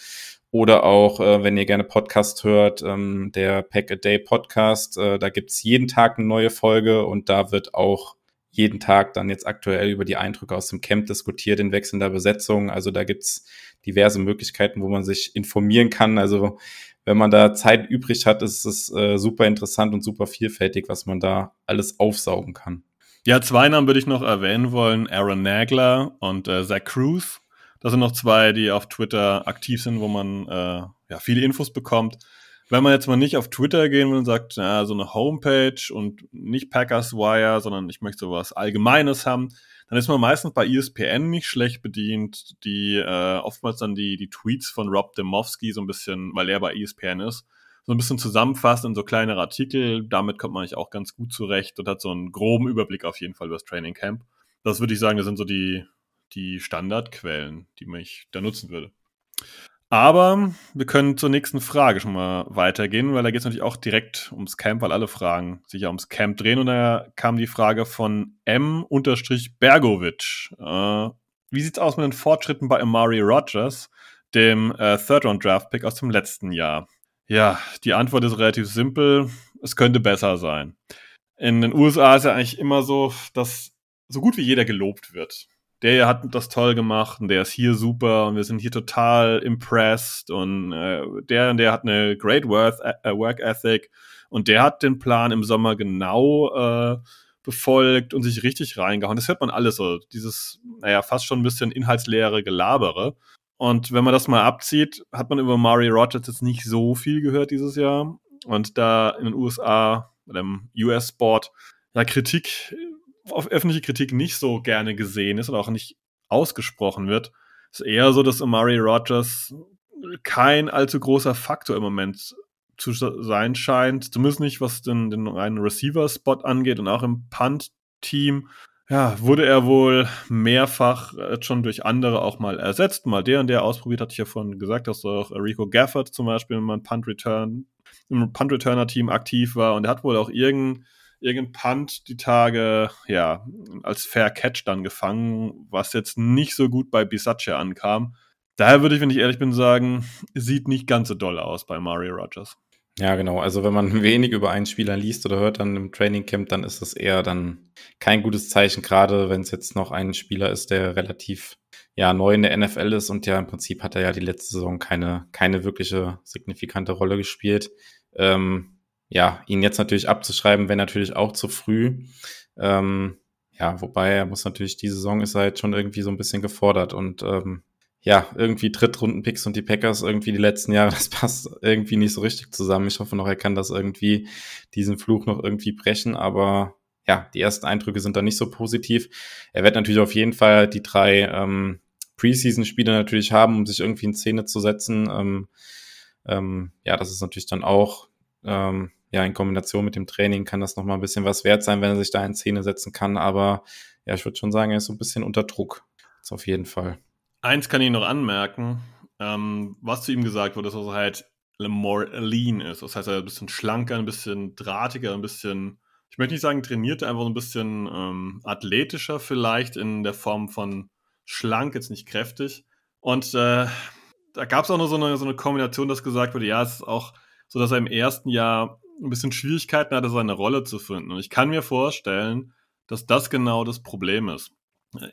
Oder auch, äh, wenn ihr gerne Podcast hört, ähm, der Pack a Day Podcast. Äh, da gibt's jeden Tag eine neue Folge und da wird auch jeden Tag dann jetzt aktuell über die Eindrücke aus dem Camp diskutiert in wechselnder Besetzung. Also da gibt's diverse Möglichkeiten, wo man sich informieren kann. Also wenn man da Zeit übrig hat, ist es äh, super interessant und super vielfältig, was man da alles aufsaugen kann. Ja, zwei Namen würde ich noch erwähnen wollen. Aaron Nagler und äh, Zach Cruz. Das sind noch zwei, die auf Twitter aktiv sind, wo man äh, ja, viele Infos bekommt wenn man jetzt mal nicht auf Twitter gehen will und sagt, na, so eine Homepage und nicht Packers Wire, sondern ich möchte sowas Allgemeines haben, dann ist man meistens bei ESPN nicht schlecht bedient, die äh, oftmals dann die, die Tweets von Rob Demowski so ein bisschen, weil er bei ESPN ist, so ein bisschen zusammenfasst in so kleinere Artikel. Damit kommt man eigentlich auch ganz gut zurecht und hat so einen groben Überblick auf jeden Fall über das Training Camp. Das würde ich sagen, das sind so die, die Standardquellen, die mich da nutzen würde. Aber wir können zur nächsten Frage schon mal weitergehen, weil da geht es natürlich auch direkt ums Camp, weil alle Fragen sich ja ums Camp drehen. Und da kam die Frage von M-Bergovic. Äh, wie sieht's aus mit den Fortschritten bei Amari Rogers, dem äh, Third-Round-Draft-Pick aus dem letzten Jahr? Ja, die Antwort ist relativ simpel. Es könnte besser sein. In den USA ist ja eigentlich immer so, dass so gut wie jeder gelobt wird der hat das toll gemacht und der ist hier super und wir sind hier total impressed und äh, der und der hat eine great worth, äh, work ethic und der hat den Plan im Sommer genau äh, befolgt und sich richtig reingehauen. Das hört man alles so, dieses, naja, fast schon ein bisschen inhaltsleere Gelabere. Und wenn man das mal abzieht, hat man über Mari Rogers jetzt nicht so viel gehört dieses Jahr. Und da in den USA, bei dem US-Sport, ja, Kritik öffentliche Kritik nicht so gerne gesehen ist oder auch nicht ausgesprochen wird, Es ist eher so, dass Amari Rogers kein allzu großer Faktor im Moment zu sein scheint. Zumindest nicht, was den, den reinen Receiver-Spot angeht und auch im Punt-Team. Ja, wurde er wohl mehrfach äh, schon durch andere auch mal ersetzt. Mal der und der ausprobiert, hatte ich ja vorhin gesagt, dass auch Rico Gafford zum Beispiel im Punt-Return, im Punt-Returner-Team aktiv war und er hat wohl auch irgendein irgendein Punt die Tage, ja, als Fair Catch dann gefangen, was jetzt nicht so gut bei Bisaccia ankam. Daher würde ich, wenn ich ehrlich bin, sagen, sieht nicht ganz so doll aus bei Mario Rogers. Ja, genau. Also wenn man <laughs> wenig über einen Spieler liest oder hört dann im Training Camp, dann ist das eher dann kein gutes Zeichen, gerade wenn es jetzt noch ein Spieler ist, der relativ ja neu in der NFL ist und ja im Prinzip hat er ja die letzte Saison keine keine wirkliche signifikante Rolle gespielt. Ähm, ja, ihn jetzt natürlich abzuschreiben, wäre natürlich auch zu früh. Ähm, ja, wobei er muss natürlich, die Saison ist halt schon irgendwie so ein bisschen gefordert und ähm, ja, irgendwie Drittrundenpicks und die Packers irgendwie die letzten Jahre, <laughs> das passt irgendwie nicht so richtig zusammen. Ich hoffe noch, er kann das irgendwie, diesen Fluch noch irgendwie brechen, aber ja, die ersten Eindrücke sind da nicht so positiv. Er wird natürlich auf jeden Fall die drei ähm, Preseason-Spiele natürlich haben, um sich irgendwie in Szene zu setzen. Ähm, ähm, ja, das ist natürlich dann auch ähm, ja, in Kombination mit dem Training kann das nochmal ein bisschen was wert sein, wenn er sich da in Szene setzen kann. Aber ja, ich würde schon sagen, er ist so ein bisschen unter Druck. Das auf jeden Fall. Eins kann ich noch anmerken, ähm, was zu ihm gesagt wurde, dass er halt more lean ist. Das heißt, er ist ein bisschen schlanker, ein bisschen drahtiger, ein bisschen, ich möchte nicht sagen trainierter, einfach ein bisschen ähm, athletischer vielleicht in der Form von schlank, jetzt nicht kräftig. Und äh, da gab es auch noch so eine, so eine Kombination, dass gesagt wurde, ja, es ist auch so, dass er im ersten Jahr ein bisschen Schwierigkeiten hatte, seine Rolle zu finden. Und ich kann mir vorstellen, dass das genau das Problem ist.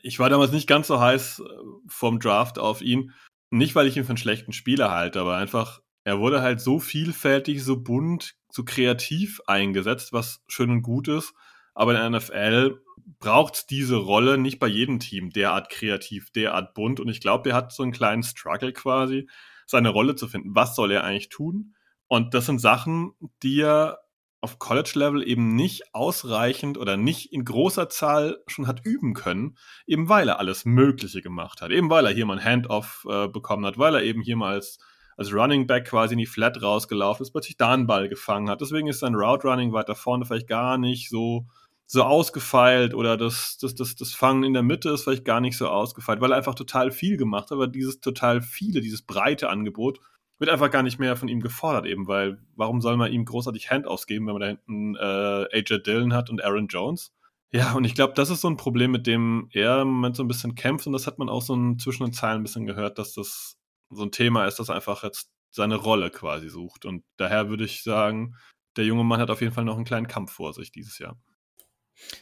Ich war damals nicht ganz so heiß äh, vom Draft auf ihn. Nicht, weil ich ihn für einen schlechten Spieler halte, aber einfach, er wurde halt so vielfältig, so bunt, so kreativ eingesetzt, was schön und gut ist. Aber in der NFL braucht diese Rolle nicht bei jedem Team derart kreativ, derart bunt. Und ich glaube, er hat so einen kleinen Struggle quasi, seine Rolle zu finden. Was soll er eigentlich tun? Und das sind Sachen, die er auf College-Level eben nicht ausreichend oder nicht in großer Zahl schon hat üben können, eben weil er alles Mögliche gemacht hat, eben weil er hier mal ein Handoff äh, bekommen hat, weil er eben hier mal als, als Running Back quasi in die Flat rausgelaufen ist, plötzlich da einen Ball gefangen hat. Deswegen ist sein Route Running weiter vorne vielleicht gar nicht so, so ausgefeilt oder das, das, das, das Fangen in der Mitte ist vielleicht gar nicht so ausgefeilt, weil er einfach total viel gemacht hat, aber dieses total viele, dieses breite Angebot wird einfach gar nicht mehr von ihm gefordert, eben, weil warum soll man ihm großartig Handoffs geben, wenn man da hinten äh, AJ Dillon hat und Aaron Jones? Ja, und ich glaube, das ist so ein Problem, mit dem er im Moment so ein bisschen kämpft und das hat man auch so zwischen den Zeilen ein bisschen gehört, dass das so ein Thema ist, das einfach jetzt seine Rolle quasi sucht. Und daher würde ich sagen, der junge Mann hat auf jeden Fall noch einen kleinen Kampf vor sich dieses Jahr.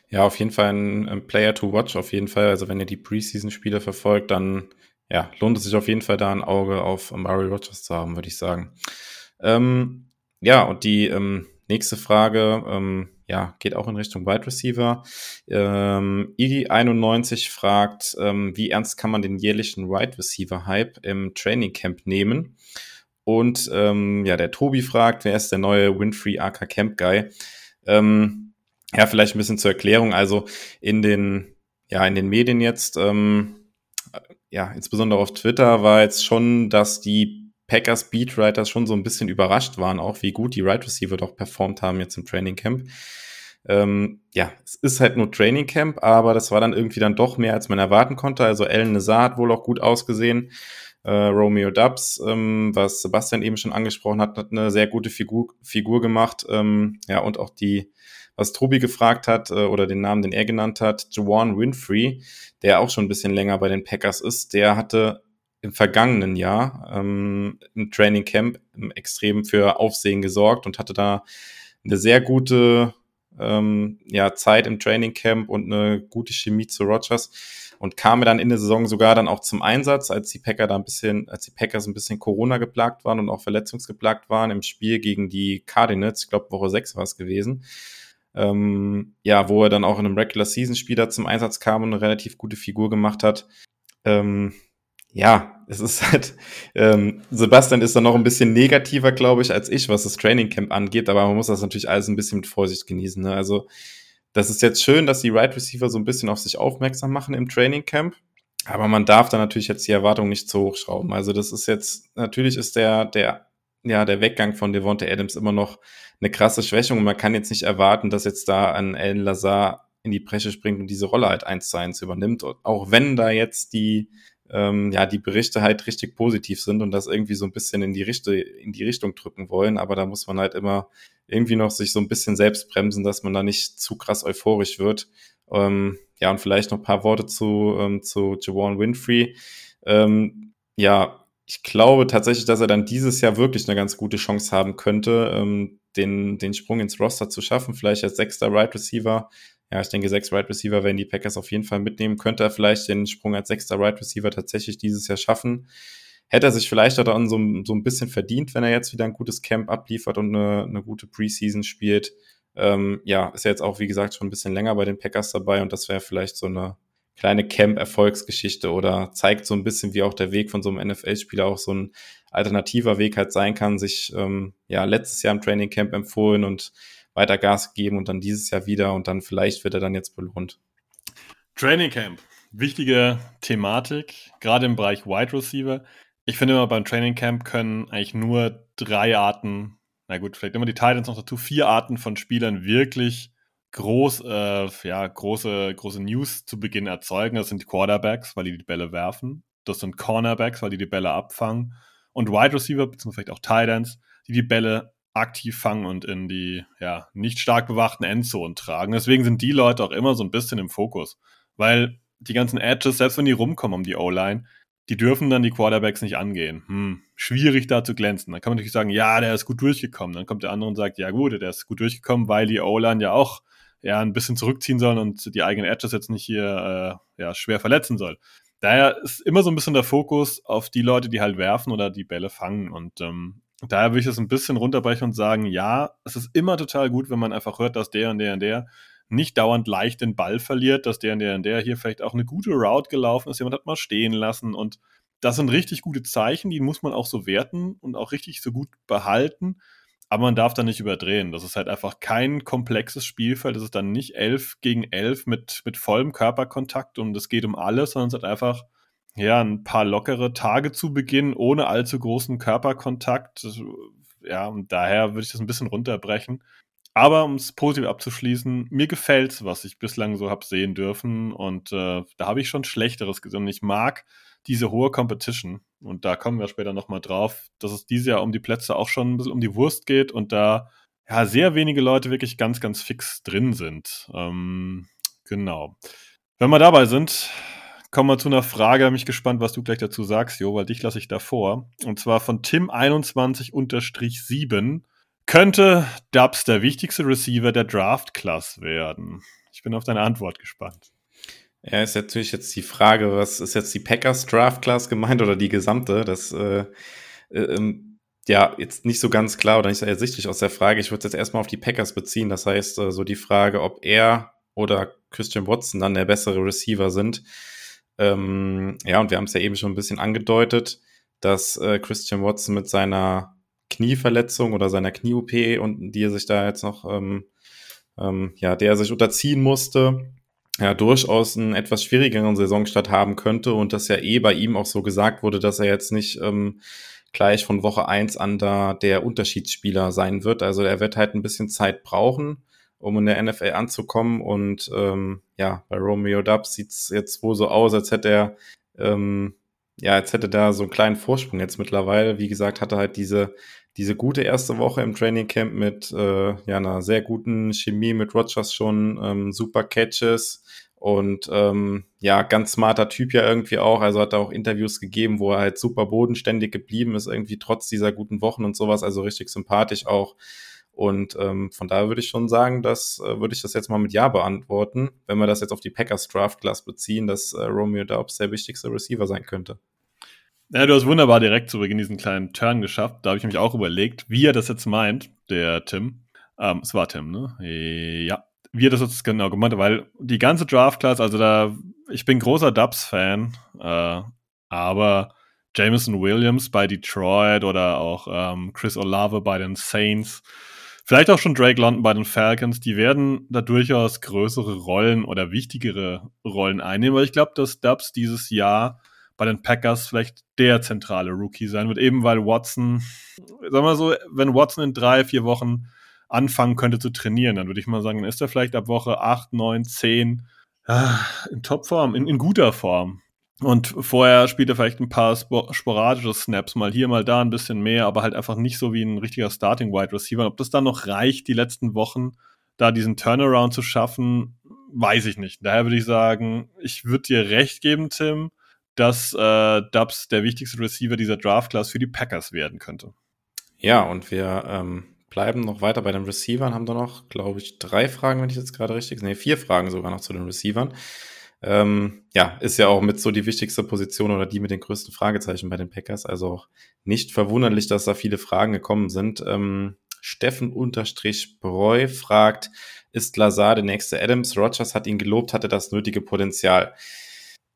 Ja, auf jeden Fall ein, ein Player to watch, auf jeden Fall. Also wenn ihr die Preseason-Spiele verfolgt, dann ja, lohnt es sich auf jeden Fall da ein Auge auf Murray Rogers zu haben, würde ich sagen. Ähm, ja, und die ähm, nächste Frage, ähm, ja, geht auch in Richtung Wide Receiver. Ähm, Iggy91 fragt, ähm, wie ernst kann man den jährlichen Wide Receiver Hype im Training Camp nehmen? Und ähm, ja, der Tobi fragt, wer ist der neue Winfrey AK Camp Guy? Ähm, ja, vielleicht ein bisschen zur Erklärung. Also in den, ja, in den Medien jetzt, ähm, ja, insbesondere auf Twitter war jetzt schon, dass die Packers Beatwriters schon so ein bisschen überrascht waren, auch wie gut die Right Receiver doch performt haben jetzt im Training Camp. Ähm, ja, es ist halt nur Training Camp, aber das war dann irgendwie dann doch mehr, als man erwarten konnte. Also Alan Nazar hat wohl auch gut ausgesehen. Äh, Romeo Dubs, ähm, was Sebastian eben schon angesprochen hat, hat eine sehr gute Figur, Figur gemacht. Ähm, ja, und auch die was Tobi gefragt hat äh, oder den Namen, den er genannt hat, Jawan Winfrey, der auch schon ein bisschen länger bei den Packers ist, der hatte im vergangenen Jahr ähm, im Training Camp extrem für Aufsehen gesorgt und hatte da eine sehr gute ähm, ja, Zeit im Training Camp und eine gute Chemie zu Rogers und kam dann in der Saison sogar dann auch zum Einsatz, als die Packer da ein bisschen, als die Packers ein bisschen Corona geplagt waren und auch verletzungsgeplagt waren im Spiel gegen die Cardinals. Ich glaube, Woche 6 war es gewesen ähm, ja, wo er dann auch in einem Regular Season Spieler zum Einsatz kam und eine relativ gute Figur gemacht hat. Ähm, ja, es ist halt, ähm, Sebastian ist dann noch ein bisschen negativer, glaube ich, als ich, was das Training Camp angeht, aber man muss das natürlich alles ein bisschen mit Vorsicht genießen. Ne? Also, das ist jetzt schön, dass die Right Receiver so ein bisschen auf sich aufmerksam machen im Training Camp. Aber man darf da natürlich jetzt die Erwartung nicht zu hoch schrauben. Also das ist jetzt, natürlich ist der, der, ja, der Weggang von Devonta Adams immer noch eine krasse Schwächung und man kann jetzt nicht erwarten, dass jetzt da ein Alan Lazar in die Bresche springt und diese Rolle halt eins zu eins übernimmt. Und auch wenn da jetzt die, ähm, ja, die Berichte halt richtig positiv sind und das irgendwie so ein bisschen in die, Richte, in die Richtung drücken wollen, aber da muss man halt immer irgendwie noch sich so ein bisschen selbst bremsen, dass man da nicht zu krass euphorisch wird. Ähm, ja, und vielleicht noch ein paar Worte zu, ähm, zu Jawan Winfrey. Ähm, ja, ich glaube tatsächlich, dass er dann dieses Jahr wirklich eine ganz gute Chance haben könnte, ähm, den, den Sprung ins Roster zu schaffen. Vielleicht als sechster Right Receiver. Ja, ich denke, sechs Right Receiver werden die Packers auf jeden Fall mitnehmen. Könnte er vielleicht den Sprung als sechster Right Receiver tatsächlich dieses Jahr schaffen. Hätte er sich vielleicht auch dann so, so ein bisschen verdient, wenn er jetzt wieder ein gutes Camp abliefert und eine, eine gute Preseason spielt. Ähm, ja, ist ja jetzt auch, wie gesagt, schon ein bisschen länger bei den Packers dabei und das wäre vielleicht so eine kleine Camp-Erfolgsgeschichte oder zeigt so ein bisschen, wie auch der Weg von so einem NFL-Spieler auch so ein alternativer Weg halt sein kann, sich ähm, ja letztes Jahr im Training Camp empfohlen und weiter Gas geben und dann dieses Jahr wieder und dann vielleicht wird er dann jetzt belohnt. Training Camp, wichtige Thematik, gerade im Bereich Wide Receiver. Ich finde immer beim Training Camp können eigentlich nur drei Arten na gut, vielleicht immer die Titans noch dazu, vier Arten von Spielern wirklich groß, äh, ja, große, große News zu Beginn erzeugen. Das sind die Quarterbacks, weil die die Bälle werfen. Das sind Cornerbacks, weil die die Bälle abfangen. Und Wide Receiver, beziehungsweise vielleicht auch Titans, die die Bälle aktiv fangen und in die ja, nicht stark bewachten Endzonen tragen. Deswegen sind die Leute auch immer so ein bisschen im Fokus. Weil die ganzen Edges, selbst wenn die rumkommen um die O-Line, die dürfen dann die Quarterbacks nicht angehen. Hm, schwierig da zu glänzen. Dann kann man natürlich sagen, ja, der ist gut durchgekommen. Dann kommt der andere und sagt, ja gut, der ist gut durchgekommen, weil die O-Line ja auch ja, ein bisschen zurückziehen sollen und die eigenen Edges jetzt nicht hier äh, ja, schwer verletzen soll. Daher ist immer so ein bisschen der Fokus auf die Leute, die halt werfen oder die Bälle fangen. Und ähm, daher würde ich das ein bisschen runterbrechen und sagen, ja, es ist immer total gut, wenn man einfach hört, dass der und der und der nicht dauernd leicht den Ball verliert, dass der und der und der hier vielleicht auch eine gute Route gelaufen ist, jemand hat mal stehen lassen und das sind richtig gute Zeichen, die muss man auch so werten und auch richtig so gut behalten. Aber man darf da nicht überdrehen. Das ist halt einfach kein komplexes Spielfeld. Das ist dann nicht 11 gegen 11 mit, mit vollem Körperkontakt und es geht um alles, sondern es hat einfach ja, ein paar lockere Tage zu Beginn ohne allzu großen Körperkontakt. Ja, und daher würde ich das ein bisschen runterbrechen. Aber um es positiv abzuschließen, mir gefällt es, was ich bislang so habe sehen dürfen. Und äh, da habe ich schon Schlechteres gesehen. Und ich mag diese hohe Competition. Und da kommen wir später nochmal drauf, dass es dieses Jahr um die Plätze auch schon ein bisschen um die Wurst geht und da ja sehr wenige Leute wirklich ganz, ganz fix drin sind. Ähm, genau. Wenn wir dabei sind, kommen wir zu einer Frage. Bin mich gespannt, was du gleich dazu sagst, Jo, weil dich lasse ich davor. Und zwar von Tim21-7 könnte Dubs der wichtigste Receiver der Draft-Class werden? Ich bin auf deine Antwort gespannt. Ja, ist natürlich jetzt die Frage, was ist jetzt die Packers Draft-Class gemeint oder die gesamte? Das äh, äh, ähm, ja jetzt nicht so ganz klar oder nicht so ersichtlich aus der Frage. Ich würde jetzt erstmal auf die Packers beziehen. Das heißt, äh, so die Frage, ob er oder Christian Watson dann der bessere Receiver sind. Ähm, ja, und wir haben es ja eben schon ein bisschen angedeutet, dass äh, Christian Watson mit seiner Knieverletzung oder seiner Knie-OP und die er sich da jetzt noch, ähm, ähm, ja, der er sich unterziehen musste, ja, durchaus einen etwas schwierigeren Saisonstart haben könnte und dass ja eh bei ihm auch so gesagt wurde, dass er jetzt nicht ähm, gleich von Woche eins an da der Unterschiedsspieler sein wird. Also er wird halt ein bisschen Zeit brauchen, um in der NFL anzukommen und ähm, ja, bei Romeo Dubs sieht's jetzt wohl so aus, als hätte er ähm, ja, jetzt hätte da so einen kleinen Vorsprung jetzt mittlerweile. Wie gesagt, hatte halt diese, diese gute erste Woche im Training Camp mit äh, ja, einer sehr guten Chemie mit Rogers schon, ähm, super Catches und ähm, ja, ganz smarter Typ ja irgendwie auch. Also hat er auch Interviews gegeben, wo er halt super bodenständig geblieben ist, irgendwie trotz dieser guten Wochen und sowas, also richtig sympathisch auch. Und ähm, von daher würde ich schon sagen, dass äh, würde ich das jetzt mal mit Ja beantworten, wenn wir das jetzt auf die Packers Draft Class beziehen, dass äh, Romeo Dobbs der wichtigste Receiver sein könnte. Ja, du hast wunderbar direkt zu Beginn diesen kleinen Turn geschafft. Da habe ich mich auch überlegt, wie er das jetzt meint, der Tim. Ähm, es war Tim, ne? Ja, wie er das jetzt genau gemeint hat, weil die ganze Draft Class, also da, ich bin großer Dubs-Fan, äh, aber Jameson Williams bei Detroit oder auch ähm, Chris Olave bei den Saints, Vielleicht auch schon Drake London bei den Falcons. Die werden da durchaus größere Rollen oder wichtigere Rollen einnehmen, weil ich glaube, dass Dubs dieses Jahr bei den Packers vielleicht der zentrale Rookie sein wird, eben weil Watson, sagen wir mal so, wenn Watson in drei, vier Wochen anfangen könnte zu trainieren, dann würde ich mal sagen, dann ist er vielleicht ab Woche 8, 9, 10 in Topform, in, in guter Form. Und vorher spielt er vielleicht ein paar sporadische Snaps, mal hier, mal da ein bisschen mehr, aber halt einfach nicht so wie ein richtiger Starting Wide Receiver. Ob das dann noch reicht, die letzten Wochen da diesen Turnaround zu schaffen, weiß ich nicht. Daher würde ich sagen, ich würde dir recht geben, Tim, dass äh, Dubs der wichtigste Receiver dieser Draft-Class für die Packers werden könnte. Ja, und wir ähm, bleiben noch weiter bei den Receivern, haben da noch, glaube ich, drei Fragen, wenn ich jetzt gerade richtig, nee, vier Fragen sogar noch zu den Receivern. Ähm, ja, ist ja auch mit so die wichtigste Position oder die mit den größten Fragezeichen bei den Packers. Also auch nicht verwunderlich, dass da viele Fragen gekommen sind. Ähm, Steffen unterstrich Breu fragt, ist Lazar der nächste Adams? Rogers hat ihn gelobt, hatte das nötige Potenzial.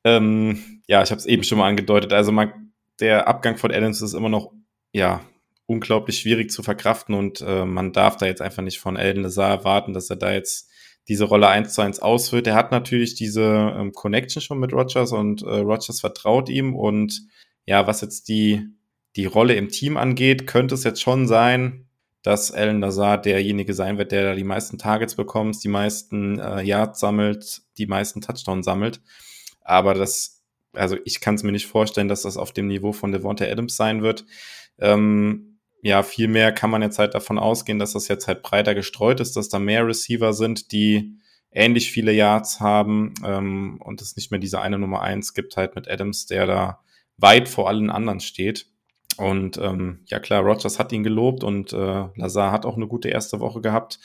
Ähm, ja, ich habe es eben schon mal angedeutet. Also man, der Abgang von Adams ist immer noch ja unglaublich schwierig zu verkraften und äh, man darf da jetzt einfach nicht von Elden Lazar erwarten, dass er da jetzt diese Rolle eins zu eins ausführt. Er hat natürlich diese ähm, Connection schon mit Rogers und äh, Rogers vertraut ihm und ja, was jetzt die, die Rolle im Team angeht, könnte es jetzt schon sein, dass Alan Lazar derjenige sein wird, der da die meisten Targets bekommt, die meisten äh, Yards sammelt, die meisten Touchdowns sammelt. Aber das, also ich kann es mir nicht vorstellen, dass das auf dem Niveau von Devonta Adams sein wird. Ähm, ja, viel mehr kann man jetzt halt davon ausgehen, dass das jetzt halt breiter gestreut ist, dass da mehr Receiver sind, die ähnlich viele Yards haben ähm, und es nicht mehr diese eine Nummer eins gibt halt mit Adams, der da weit vor allen anderen steht. Und ähm, ja klar, Rogers hat ihn gelobt und äh, Lazar hat auch eine gute erste Woche gehabt.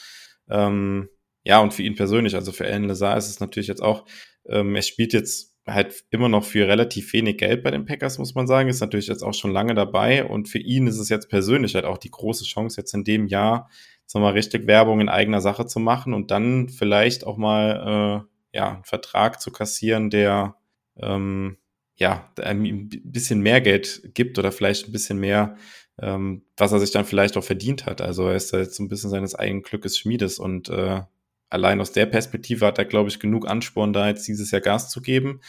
Ähm, ja, und für ihn persönlich, also für Alan Lazar ist es natürlich jetzt auch, ähm, er spielt jetzt halt immer noch für relativ wenig Geld bei den Packers, muss man sagen. Ist natürlich jetzt auch schon lange dabei und für ihn ist es jetzt persönlich halt auch die große Chance, jetzt in dem Jahr sagen mal, richtig Werbung in eigener Sache zu machen und dann vielleicht auch mal äh, ja, einen Vertrag zu kassieren, der ähm, ja, ein bisschen mehr Geld gibt oder vielleicht ein bisschen mehr, ähm, was er sich dann vielleicht auch verdient hat. Also er ist da jetzt so ein bisschen seines eigenen Glückes Schmiedes und äh, allein aus der Perspektive hat er, glaube ich, genug Ansporn, da jetzt dieses Jahr Gas zu geben.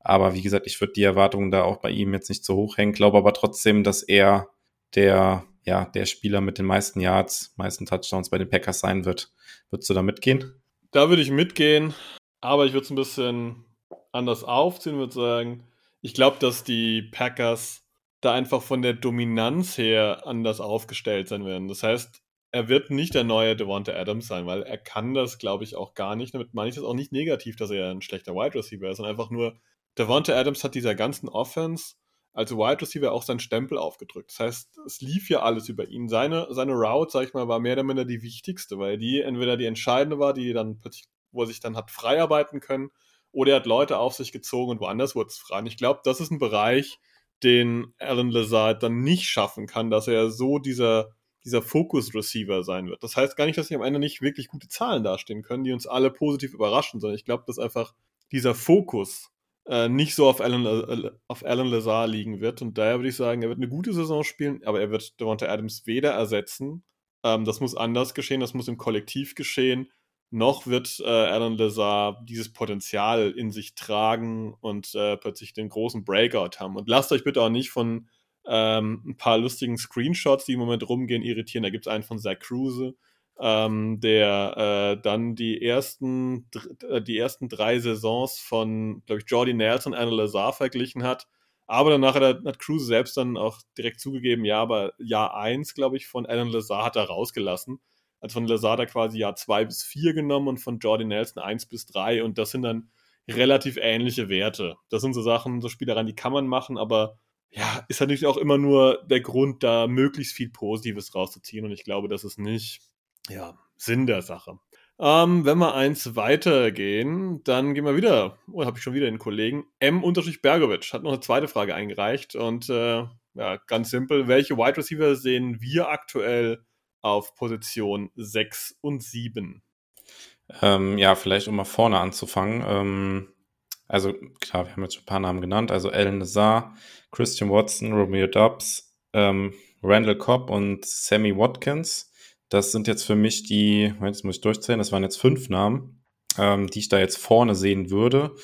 Aber wie gesagt, ich würde die Erwartungen da auch bei ihm jetzt nicht zu hoch hängen, glaube aber trotzdem, dass er der, ja, der Spieler mit den meisten Yards, meisten Touchdowns bei den Packers sein wird. Würdest du da mitgehen? Da würde ich mitgehen, aber ich würde es ein bisschen anders aufziehen, würde sagen, ich glaube, dass die Packers da einfach von der Dominanz her anders aufgestellt sein werden. Das heißt, er wird nicht der neue Devonta Adams sein, weil er kann das, glaube ich, auch gar nicht. Damit meine ich das auch nicht negativ, dass er ein schlechter Wide Receiver ist, sondern einfach nur, Devonta Adams hat dieser ganzen Offense als Wide Receiver auch seinen Stempel aufgedrückt. Das heißt, es lief ja alles über ihn. Seine, seine Route, sag ich mal, war mehr oder minder die wichtigste, weil die entweder die entscheidende war, die dann plötzlich, wo er sich dann hat frei arbeiten können, oder er hat Leute auf sich gezogen und woanders wurde es frei. Und ich glaube, das ist ein Bereich, den Alan Lazard dann nicht schaffen kann, dass er so dieser dieser Fokus-Receiver sein wird. Das heißt gar nicht, dass sie am Ende nicht wirklich gute Zahlen dastehen können, die uns alle positiv überraschen, sondern ich glaube, dass einfach dieser Fokus äh, nicht so auf Alan, äh, auf Alan Lazar liegen wird. Und daher würde ich sagen, er wird eine gute Saison spielen, aber er wird Devonta Adams weder ersetzen. Ähm, das muss anders geschehen, das muss im Kollektiv geschehen. Noch wird äh, Alan Lazar dieses Potenzial in sich tragen und äh, plötzlich den großen Breakout haben. Und lasst euch bitte auch nicht von ähm, ein paar lustigen Screenshots, die im Moment rumgehen, irritieren. Da gibt es einen von Zach Kruse, ähm, der äh, dann die ersten, äh, die ersten drei Saisons von, glaube ich, Jordi Nelson und Anna Lazar verglichen hat. Aber danach hat, hat Kruse selbst dann auch direkt zugegeben, ja, aber Jahr 1, glaube ich, von Alan Lazar hat er rausgelassen. Also von Lazar hat er quasi Jahr 2 bis 4 genommen und von Jordi Nelson 1 bis 3 und das sind dann relativ ähnliche Werte. Das sind so Sachen, so Spielereien, die kann man machen, aber ja, ist natürlich auch immer nur der Grund, da möglichst viel Positives rauszuziehen. Und ich glaube, das ist nicht, ja, Sinn der Sache. Ähm, wenn wir eins weitergehen, dann gehen wir wieder, oh, habe ich schon wieder den Kollegen, M-Bergovic hat noch eine zweite Frage eingereicht und äh, ja, ganz simpel, welche Wide Receiver sehen wir aktuell auf Position 6 und 7? Ähm, ja, vielleicht um mal vorne anzufangen. Ähm, also klar, wir haben jetzt schon ein paar Namen genannt, also Alan Nazar, Christian Watson, Romeo Dobbs, ähm, Randall Cobb und Sammy Watkins Das sind jetzt für mich die, jetzt muss ich durchzählen, das waren jetzt fünf Namen, ähm, die ich da jetzt vorne sehen würde.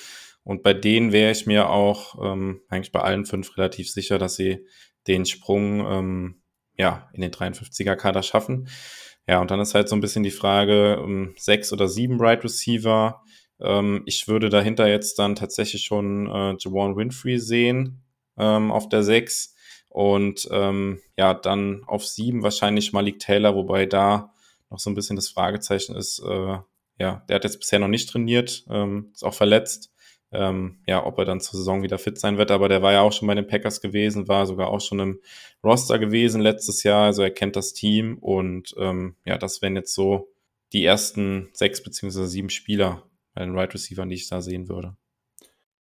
Und bei denen wäre ich mir auch ähm, eigentlich bei allen fünf relativ sicher, dass sie den Sprung ähm, ja, in den 53er-Kader schaffen. Ja, und dann ist halt so ein bisschen die Frage, um, ähm, sechs oder sieben Right Receiver. Ähm, ich würde dahinter jetzt dann tatsächlich schon äh, Jawan Winfrey sehen ähm, auf der sechs. Und ähm, ja, dann auf sieben wahrscheinlich Malik Taylor, wobei da noch so ein bisschen das Fragezeichen ist, äh, ja, der hat jetzt bisher noch nicht trainiert, ähm, ist auch verletzt. Ähm, ja, ob er dann zur Saison wieder fit sein wird, aber der war ja auch schon bei den Packers gewesen, war sogar auch schon im Roster gewesen letztes Jahr, also er kennt das Team und ähm, ja, das wären jetzt so die ersten sechs beziehungsweise sieben Spieler bei den Right Receivers, die ich da sehen würde.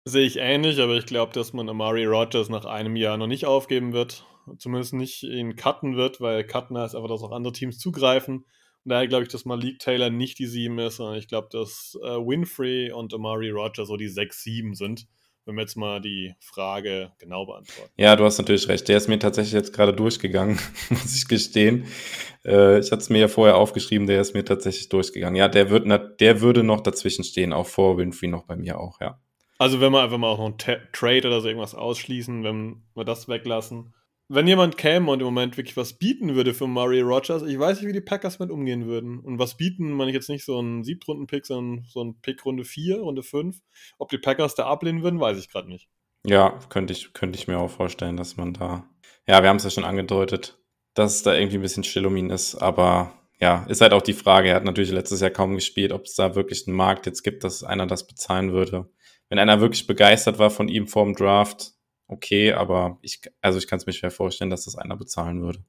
Sehe ich ähnlich, aber ich glaube, dass man Amari Rogers nach einem Jahr noch nicht aufgeben wird. Zumindest nicht ihn cutten wird, weil cutten heißt einfach, dass auch andere Teams zugreifen. Und daher glaube ich, dass Malik Taylor nicht die 7 ist, sondern ich glaube, dass äh, Winfrey und Amari Rogers so die 6-7 sind. Wenn wir jetzt mal die Frage genau beantworten. Ja, du hast natürlich recht. Der ist mir tatsächlich jetzt gerade durchgegangen, <laughs> muss ich gestehen. Äh, ich hatte es mir ja vorher aufgeschrieben, der ist mir tatsächlich durchgegangen. Ja, der, wird, der würde noch dazwischen stehen, auch vor Winfrey noch bei mir auch, ja. Also wenn wir einfach mal auch noch einen Trade oder so irgendwas ausschließen, wenn wir das weglassen. Wenn jemand käme und im Moment wirklich was bieten würde für Murray Rogers, ich weiß nicht, wie die Packers mit umgehen würden. Und was bieten, meine ich jetzt nicht so einen Siebtrunden-Pick, sondern so einen Pick Runde 4, Runde 5. Ob die Packers da ablehnen würden, weiß ich gerade nicht. Ja, könnte ich, könnte ich mir auch vorstellen, dass man da. Ja, wir haben es ja schon angedeutet, dass es da irgendwie ein bisschen still um ihn ist, aber ja, ist halt auch die Frage. Er hat natürlich letztes Jahr kaum gespielt, ob es da wirklich einen Markt jetzt gibt, dass einer das bezahlen würde wenn einer wirklich begeistert war von ihm vorm Draft, okay, aber ich, also ich kann es mir schwer vorstellen, dass das einer bezahlen würde.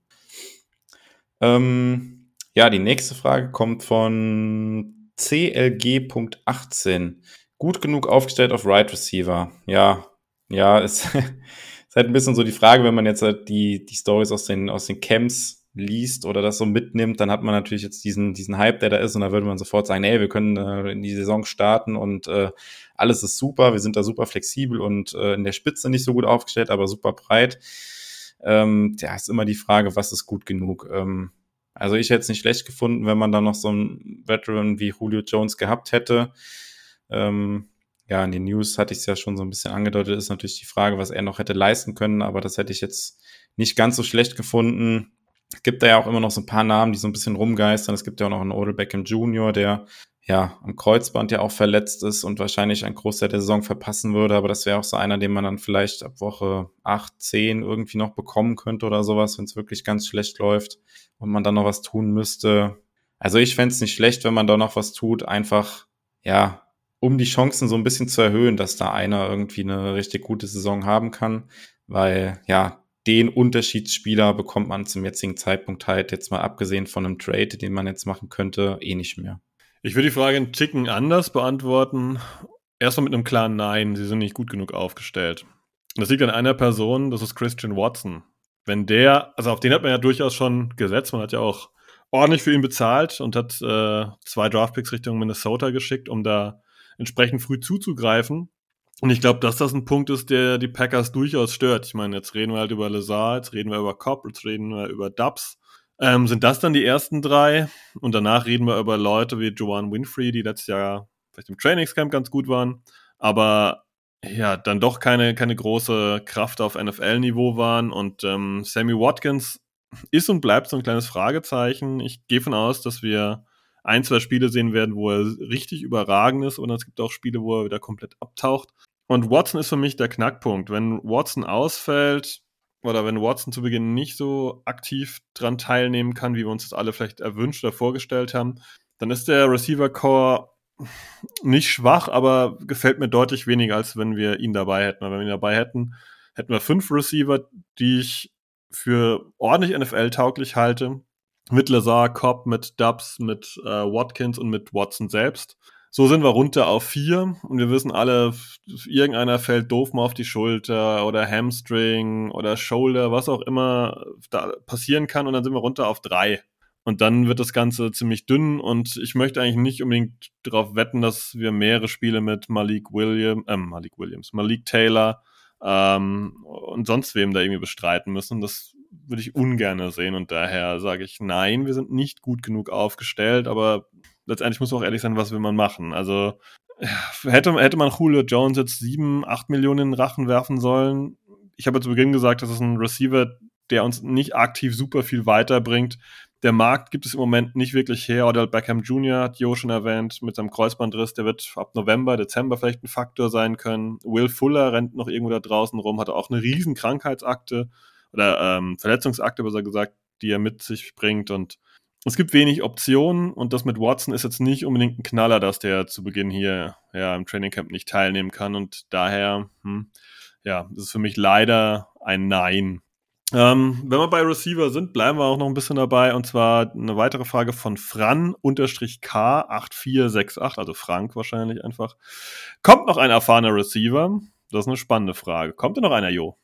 Ähm, ja, die nächste Frage kommt von CLG.18. Gut genug aufgestellt auf Right Receiver. Ja, ja, ist, <laughs> ist halt ein bisschen so die Frage, wenn man jetzt halt die, die Stories aus den, aus den Camps liest oder das so mitnimmt, dann hat man natürlich jetzt diesen, diesen Hype, der da ist, und da würde man sofort sagen, ey, wir können äh, in die Saison starten und äh, alles ist super, wir sind da super flexibel und äh, in der Spitze nicht so gut aufgestellt, aber super breit. Ähm, ja, ist immer die Frage, was ist gut genug? Ähm, also ich hätte es nicht schlecht gefunden, wenn man da noch so einen Veteran wie Julio Jones gehabt hätte. Ähm, ja, in den News hatte ich es ja schon so ein bisschen angedeutet, ist natürlich die Frage, was er noch hätte leisten können, aber das hätte ich jetzt nicht ganz so schlecht gefunden. Es gibt da ja auch immer noch so ein paar Namen, die so ein bisschen rumgeistern. Es gibt ja auch noch einen Odell Beckham Jr., der ja am Kreuzband ja auch verletzt ist und wahrscheinlich einen Großteil der Saison verpassen würde. Aber das wäre auch so einer, den man dann vielleicht ab Woche 8, 10 irgendwie noch bekommen könnte oder sowas, wenn es wirklich ganz schlecht läuft und man dann noch was tun müsste. Also ich fände es nicht schlecht, wenn man da noch was tut, einfach, ja, um die Chancen so ein bisschen zu erhöhen, dass da einer irgendwie eine richtig gute Saison haben kann. Weil, ja, den Unterschiedsspieler bekommt man zum jetzigen Zeitpunkt halt jetzt mal abgesehen von einem Trade, den man jetzt machen könnte, eh nicht mehr. Ich würde die Frage einen Ticken anders beantworten. Erstmal mit einem klaren Nein, sie sind nicht gut genug aufgestellt. Das liegt an einer Person, das ist Christian Watson. Wenn der, also auf den hat man ja durchaus schon gesetzt, man hat ja auch ordentlich für ihn bezahlt und hat äh, zwei Draftpicks Richtung Minnesota geschickt, um da entsprechend früh zuzugreifen. Und ich glaube, dass das ein Punkt ist, der die Packers durchaus stört. Ich meine, jetzt reden wir halt über Lazar, jetzt reden wir über Cobb, jetzt reden wir über Dubs. Ähm, sind das dann die ersten drei? Und danach reden wir über Leute wie Joanne Winfrey, die letztes Jahr vielleicht im Trainingscamp ganz gut waren, aber ja, dann doch keine, keine große Kraft auf NFL-Niveau waren. Und ähm, Sammy Watkins ist und bleibt so ein kleines Fragezeichen. Ich gehe von aus, dass wir ein, zwei Spiele sehen werden, wo er richtig überragend ist und es gibt auch Spiele, wo er wieder komplett abtaucht. Und Watson ist für mich der Knackpunkt. Wenn Watson ausfällt oder wenn Watson zu Beginn nicht so aktiv dran teilnehmen kann, wie wir uns das alle vielleicht erwünscht oder vorgestellt haben, dann ist der Receiver Core nicht schwach, aber gefällt mir deutlich weniger, als wenn wir ihn dabei hätten. Wenn wir ihn dabei hätten, hätten wir fünf Receiver, die ich für ordentlich NFL-tauglich halte. Mit Lazar, Cobb, mit Dubs, mit äh, Watkins und mit Watson selbst. So sind wir runter auf vier und wir wissen alle, irgendeiner fällt doof mal auf die Schulter oder Hamstring oder Shoulder, was auch immer da passieren kann und dann sind wir runter auf drei. Und dann wird das Ganze ziemlich dünn und ich möchte eigentlich nicht unbedingt darauf wetten, dass wir mehrere Spiele mit Malik Williams, äh, Malik Williams, Malik Taylor ähm, und sonst wem da irgendwie bestreiten müssen. Das würde ich ungern sehen und daher sage ich nein, wir sind nicht gut genug aufgestellt, aber letztendlich muss man auch ehrlich sein, was will man machen? Also hätte, hätte man Julio Jones jetzt sieben, acht Millionen in den Rachen werfen sollen? Ich habe zu Beginn gesagt, das ist ein Receiver, der uns nicht aktiv super viel weiterbringt. Der Markt gibt es im Moment nicht wirklich her. Odell Beckham Jr. hat Jo schon erwähnt mit seinem Kreuzbandriss. Der wird ab November, Dezember vielleicht ein Faktor sein können. Will Fuller rennt noch irgendwo da draußen rum, hatte auch eine riesen Krankheitsakte oder ähm, Verletzungsakte, besser gesagt, die er mit sich bringt. Und es gibt wenig Optionen und das mit Watson ist jetzt nicht unbedingt ein Knaller, dass der zu Beginn hier ja, im Trainingcamp nicht teilnehmen kann. Und daher, hm, ja, das ist für mich leider ein Nein. Ähm, wenn wir bei Receiver sind, bleiben wir auch noch ein bisschen dabei. Und zwar eine weitere Frage von Fran-K8468, also Frank wahrscheinlich einfach. Kommt noch ein erfahrener Receiver? Das ist eine spannende Frage. Kommt denn noch einer, Jo?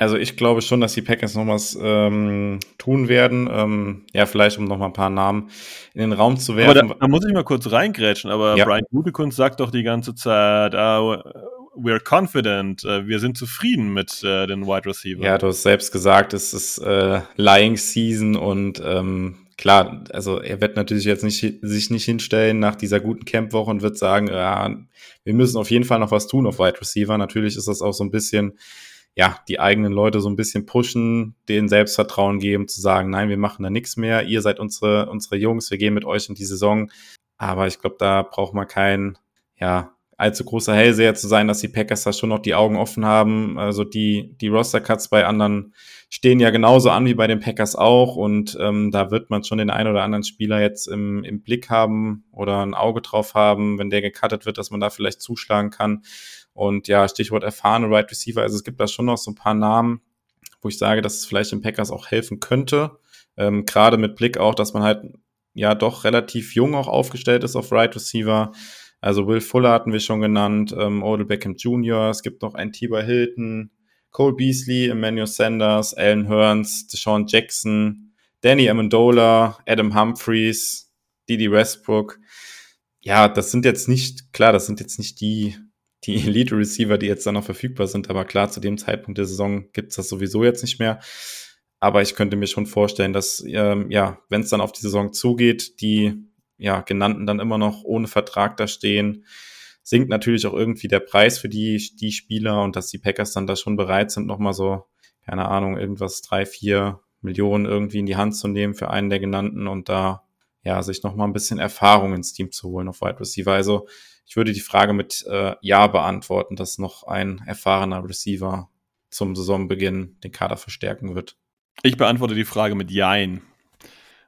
Also ich glaube schon, dass die Packers noch was ähm, tun werden. Ähm, ja, vielleicht um noch mal ein paar Namen in den Raum zu werfen. Aber da, da muss ich mal kurz reingrätschen. Aber ja. Brian Gutekunst sagt doch die ganze Zeit, uh, we're confident, uh, wir sind zufrieden mit uh, den Wide Receivers. Ja, du hast selbst gesagt, es ist äh, Lying Season und ähm, klar, also er wird natürlich jetzt nicht, sich nicht hinstellen nach dieser guten Campwoche und wird sagen, ja, wir müssen auf jeden Fall noch was tun auf Wide Receiver. Natürlich ist das auch so ein bisschen ja, die eigenen Leute so ein bisschen pushen, denen Selbstvertrauen geben, zu sagen, nein, wir machen da nichts mehr, ihr seid unsere, unsere Jungs, wir gehen mit euch in die Saison. Aber ich glaube, da braucht man kein, ja, allzu großer Hellseher zu sein, dass die Packers da schon noch die Augen offen haben. Also die, die Roster-Cuts bei anderen stehen ja genauso an wie bei den Packers auch. Und ähm, da wird man schon den einen oder anderen Spieler jetzt im, im Blick haben oder ein Auge drauf haben, wenn der gecuttet wird, dass man da vielleicht zuschlagen kann. Und ja, Stichwort erfahrene Wide right Receiver. Also es gibt da schon noch so ein paar Namen, wo ich sage, dass es vielleicht den Packers auch helfen könnte. Ähm, Gerade mit Blick auch, dass man halt ja doch relativ jung auch aufgestellt ist auf Right Receiver. Also Will Fuller hatten wir schon genannt, ähm, Odell Beckham Jr., es gibt noch einen Tiber Hilton, Cole Beasley, Emmanuel Sanders, Alan Hearns, Deshaun Jackson, Danny Amendola, Adam Humphreys, Didi Westbrook. Ja, das sind jetzt nicht, klar, das sind jetzt nicht die die <laughs> Elite-Receiver, die jetzt dann noch verfügbar sind. Aber klar, zu dem Zeitpunkt der Saison gibt's das sowieso jetzt nicht mehr. Aber ich könnte mir schon vorstellen, dass, ähm, ja, wenn es dann auf die Saison zugeht, die ja, genannten dann immer noch ohne Vertrag da stehen, sinkt natürlich auch irgendwie der Preis für die, die Spieler und dass die Packers dann da schon bereit sind, nochmal so, keine Ahnung, irgendwas drei, vier Millionen irgendwie in die Hand zu nehmen für einen der genannten und da ja, sich nochmal ein bisschen Erfahrung ins Team zu holen auf Wide Receiver. Also ich würde die Frage mit äh, Ja beantworten, dass noch ein erfahrener Receiver zum Saisonbeginn den Kader verstärken wird. Ich beantworte die Frage mit Jein,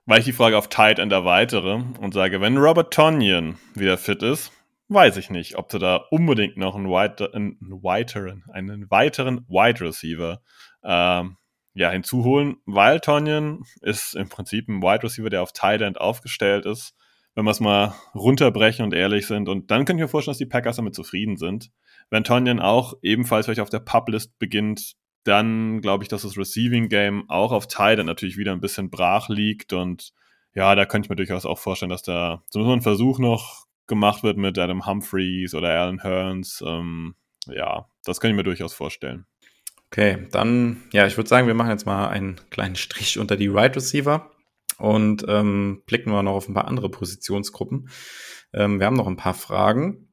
weil ich die Frage auf Tight End erweitere und sage, wenn Robert Tonyan wieder fit ist, weiß ich nicht, ob du da unbedingt noch einen, weiter, einen weiteren, einen weiteren Wide Receiver ähm, ja, hinzuholen, weil Tonyan ist im Prinzip ein Wide Receiver, der auf Tight End aufgestellt ist, wenn wir es mal runterbrechen und ehrlich sind. Und dann könnte ich mir vorstellen, dass die Packers damit zufrieden sind. Wenn Tonyan auch ebenfalls vielleicht auf der Publist beginnt, dann glaube ich, dass das Receiving Game auch auf End natürlich wieder ein bisschen brach liegt und ja, da könnte ich mir durchaus auch vorstellen, dass da so ein Versuch noch gemacht wird mit Adam Humphreys oder Alan Hearns. Ähm, ja, das könnte ich mir durchaus vorstellen. Okay, dann, ja, ich würde sagen, wir machen jetzt mal einen kleinen Strich unter die Right Receiver und ähm, blicken wir noch auf ein paar andere Positionsgruppen. Ähm, wir haben noch ein paar Fragen.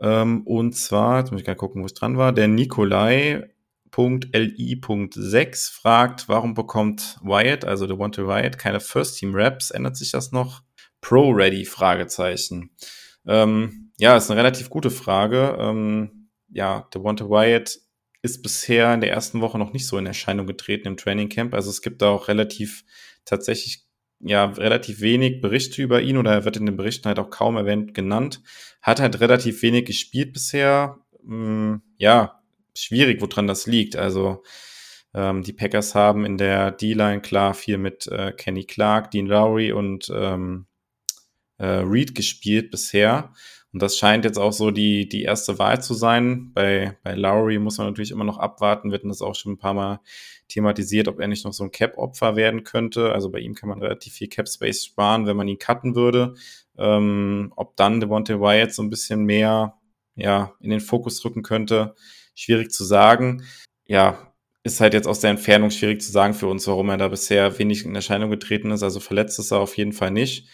Ähm, und zwar, jetzt muss ich gerade gucken, wo es dran war, der Nikolai.li.6 fragt, warum bekommt Wyatt, also der Wanted Wyatt, keine First-Team-Raps? Ändert sich das noch? Pro-Ready? Fragezeichen. Ähm, ja, ist eine relativ gute Frage. Ähm, ja, der Wanted Wyatt ist bisher in der ersten Woche noch nicht so in Erscheinung getreten im Training Camp. Also es gibt da auch relativ tatsächlich ja relativ wenig Berichte über ihn oder er wird in den Berichten halt auch kaum erwähnt genannt. Hat halt relativ wenig gespielt bisher. Hm, ja, schwierig, woran das liegt. Also ähm, die Packers haben in der D-Line klar viel mit äh, Kenny Clark, Dean Lowry und ähm, äh, Reed gespielt bisher. Und das scheint jetzt auch so die, die erste Wahl zu sein. Bei, bei Lowry muss man natürlich immer noch abwarten. Wir hatten das auch schon ein paar Mal thematisiert, ob er nicht noch so ein Cap-Opfer werden könnte. Also bei ihm kann man relativ viel Cap-Space sparen, wenn man ihn cutten würde. Ähm, ob dann Devontae Wyatt so ein bisschen mehr ja, in den Fokus rücken könnte, schwierig zu sagen. Ja, ist halt jetzt aus der Entfernung schwierig zu sagen für uns, warum er da bisher wenig in Erscheinung getreten ist. Also verletzt ist er auf jeden Fall nicht.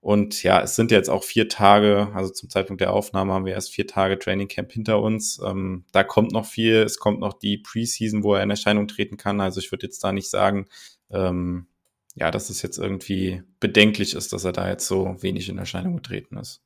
Und ja, es sind jetzt auch vier Tage, also zum Zeitpunkt der Aufnahme haben wir erst vier Tage Training Camp hinter uns. Ähm, da kommt noch viel, es kommt noch die Preseason, wo er in Erscheinung treten kann. Also ich würde jetzt da nicht sagen, ähm, ja, dass es jetzt irgendwie bedenklich ist, dass er da jetzt so wenig in Erscheinung getreten ist.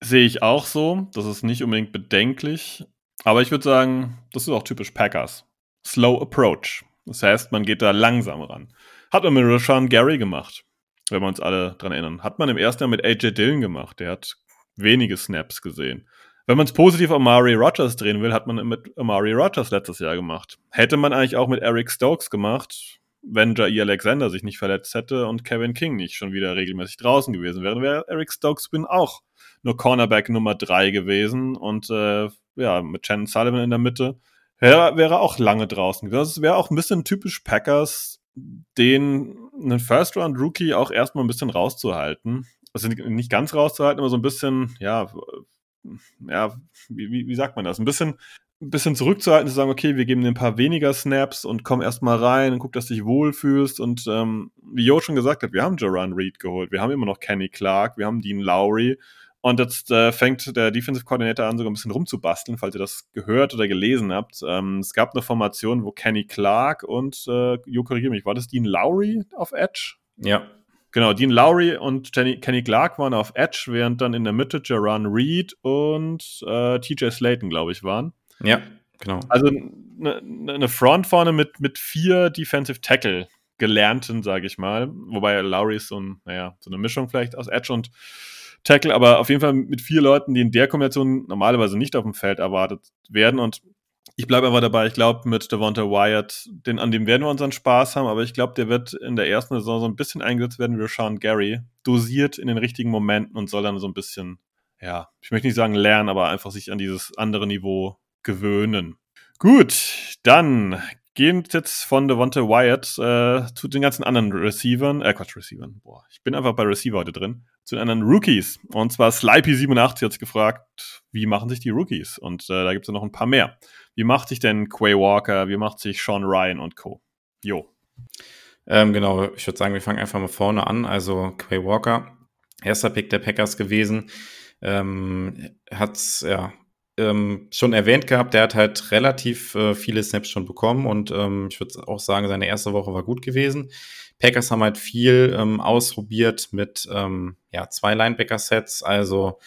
Sehe ich auch so. Das ist nicht unbedingt bedenklich. Aber ich würde sagen, das ist auch typisch Packers. Slow Approach. Das heißt, man geht da langsam ran. Hat man mit Rashawn Gary gemacht wenn wir uns alle dran erinnern. Hat man im ersten Jahr mit AJ Dillon gemacht. Der hat wenige Snaps gesehen. Wenn man es positiv auf Amari Rogers drehen will, hat man mit Amari Rogers letztes Jahr gemacht. Hätte man eigentlich auch mit Eric Stokes gemacht, wenn Jair Alexander sich nicht verletzt hätte und Kevin King nicht schon wieder regelmäßig draußen gewesen wäre, wäre Eric Stokes bin auch nur Cornerback Nummer 3 gewesen und äh, ja, mit Shannon Sullivan in der Mitte wäre, wäre auch lange draußen gewesen. Das wäre auch ein bisschen typisch Packers, den einen First-Round-Rookie auch erstmal ein bisschen rauszuhalten. Also nicht ganz rauszuhalten, aber so ein bisschen, ja, ja, wie, wie sagt man das? Ein bisschen, ein bisschen zurückzuhalten, zu sagen, okay, wir geben dir ein paar weniger Snaps und komm erstmal rein und guck, dass du dich wohlfühlst. Und ähm, wie Jo schon gesagt hat, wir haben Jaron Reed geholt, wir haben immer noch Kenny Clark, wir haben Dean Lowry. Und jetzt äh, fängt der Defensive Coordinator an, sogar ein bisschen rumzubasteln, falls ihr das gehört oder gelesen habt. Ähm, es gab eine Formation, wo Kenny Clark und, äh, Jo, korrigiere mich, war das Dean Lowry auf Edge? Ja. Genau, Dean Lowry und Kenny, Kenny Clark waren auf Edge, während dann in der Mitte Jaron Reed und äh, TJ Slayton, glaube ich, waren. Ja, genau. Also eine ne Front vorne mit, mit vier Defensive Tackle gelernten, sage ich mal. Wobei Lowry ist so, ein, naja, so eine Mischung vielleicht aus Edge und Tackle, aber auf jeden Fall mit vier Leuten, die in der Kombination normalerweise nicht auf dem Feld erwartet werden. Und ich bleibe einfach dabei, ich glaube, mit Devonta Wyatt, den, an dem werden wir unseren Spaß haben, aber ich glaube, der wird in der ersten Saison so ein bisschen eingesetzt werden wie Sean Gary, dosiert in den richtigen Momenten und soll dann so ein bisschen, ja, ich möchte nicht sagen lernen, aber einfach sich an dieses andere Niveau gewöhnen. Gut, dann gehen jetzt von Devonta Wyatt äh, zu den ganzen anderen Receivern, äh, Quatsch, Receivern, boah, ich bin einfach bei Receiver heute drin, zu den anderen Rookies. Und zwar Slipey87 hat gefragt, wie machen sich die Rookies? Und äh, da gibt es noch ein paar mehr. Wie macht sich denn Quay Walker, wie macht sich Sean Ryan und Co.? Jo. Ähm, genau, ich würde sagen, wir fangen einfach mal vorne an. Also Quay Walker, erster Pick der Packers gewesen, ähm, hat ja ähm, schon erwähnt gehabt, der hat halt relativ äh, viele Snaps schon bekommen und ähm, ich würde auch sagen, seine erste Woche war gut gewesen. Packers haben halt viel ähm, ausprobiert mit ähm, ja, zwei Linebacker-Sets. Also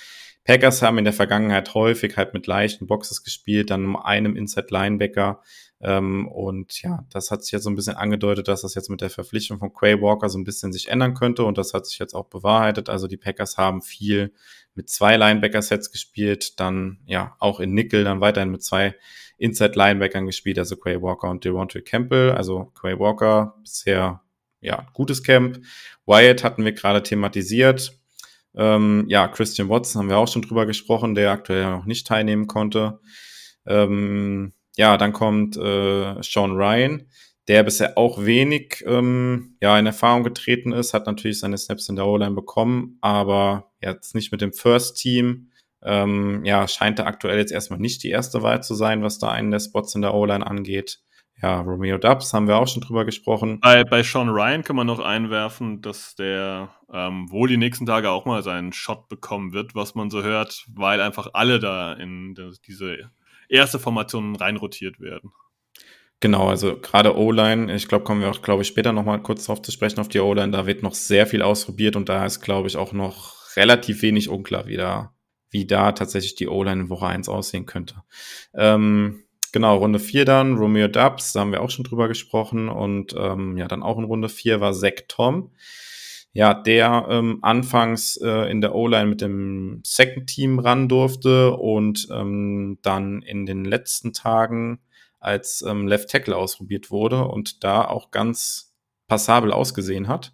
Packers haben in der Vergangenheit häufig halt mit leichten Boxes gespielt, dann einem Inside-Linebacker. Ähm, und ja, das hat sich jetzt so ein bisschen angedeutet, dass das jetzt mit der Verpflichtung von Quay Walker so ein bisschen sich ändern könnte. Und das hat sich jetzt auch bewahrheitet. Also die Packers haben viel mit zwei Linebacker-Sets gespielt, dann ja auch in Nickel, dann weiterhin mit zwei Inside-Linebackern gespielt, also Quay Walker und Devontae Campbell. Also Quay Walker bisher ja gutes Camp. Wyatt hatten wir gerade thematisiert. Ähm, ja, Christian Watson haben wir auch schon drüber gesprochen, der aktuell noch nicht teilnehmen konnte. Ähm, ja, dann kommt äh, Sean Ryan, der bisher auch wenig ähm, ja, in Erfahrung getreten ist, hat natürlich seine Snaps in der O-Line bekommen, aber jetzt nicht mit dem First Team. Ähm, ja, scheint er aktuell jetzt erstmal nicht die erste Wahl zu sein, was da einen der Spots in der O-Line angeht. Ja, Romeo Dubs haben wir auch schon drüber gesprochen. Bei, bei Sean Ryan kann man noch einwerfen, dass der ähm, wohl die nächsten Tage auch mal seinen Shot bekommen wird, was man so hört, weil einfach alle da in diese erste Formation reinrotiert werden. Genau, also gerade O-Line, ich glaube, kommen wir auch, glaube ich, später nochmal kurz drauf zu sprechen auf die O-Line, da wird noch sehr viel ausprobiert und da ist, glaube ich, auch noch relativ wenig unklar, wie da, wie da tatsächlich die O-Line in Woche 1 aussehen könnte. Ähm, Genau, Runde 4 dann, Romeo Dubs, da haben wir auch schon drüber gesprochen. Und ähm, ja, dann auch in Runde 4 war Zach Tom. Ja, der ähm, anfangs äh, in der O-Line mit dem Second Team ran durfte und ähm, dann in den letzten Tagen als ähm, Left Tackle ausprobiert wurde und da auch ganz passabel ausgesehen hat.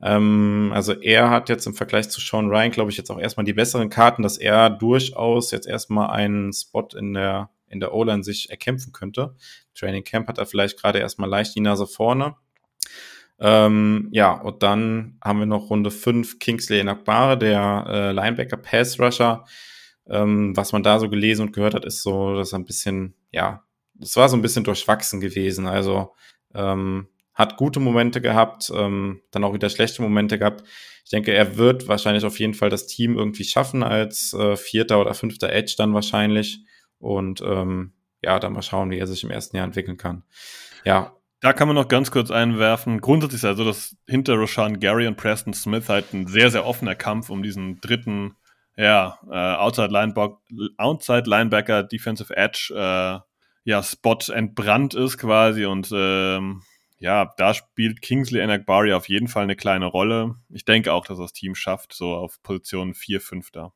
Ähm, also er hat jetzt im Vergleich zu Sean Ryan, glaube ich, jetzt auch erstmal die besseren Karten, dass er durchaus jetzt erstmal einen Spot in der in der O-Line sich erkämpfen könnte. Training Camp hat er vielleicht gerade erstmal leicht die Nase vorne. Ähm, ja, und dann haben wir noch Runde 5 Kingsley Nakbare, der äh, Linebacker Pass Rusher. Ähm, was man da so gelesen und gehört hat, ist so, dass er ein bisschen, ja, es war so ein bisschen durchwachsen gewesen. Also ähm, hat gute Momente gehabt, ähm, dann auch wieder schlechte Momente gehabt. Ich denke, er wird wahrscheinlich auf jeden Fall das Team irgendwie schaffen als äh, vierter oder fünfter Edge dann wahrscheinlich. Und ähm, ja, dann mal schauen, wie er sich im ersten Jahr entwickeln kann. Ja. Da kann man noch ganz kurz einwerfen. Grundsätzlich ist also, dass hinter Roshan Gary und Preston Smith halt ein sehr, sehr offener Kampf um diesen dritten, ja, äh, Outside, Linebacker, Outside Linebacker, Defensive Edge, äh, ja, Spot entbrannt ist quasi und ähm, ja, da spielt Kingsley Enakbari auf jeden Fall eine kleine Rolle. Ich denke auch, dass das Team schafft, so auf Position 4, 5 da.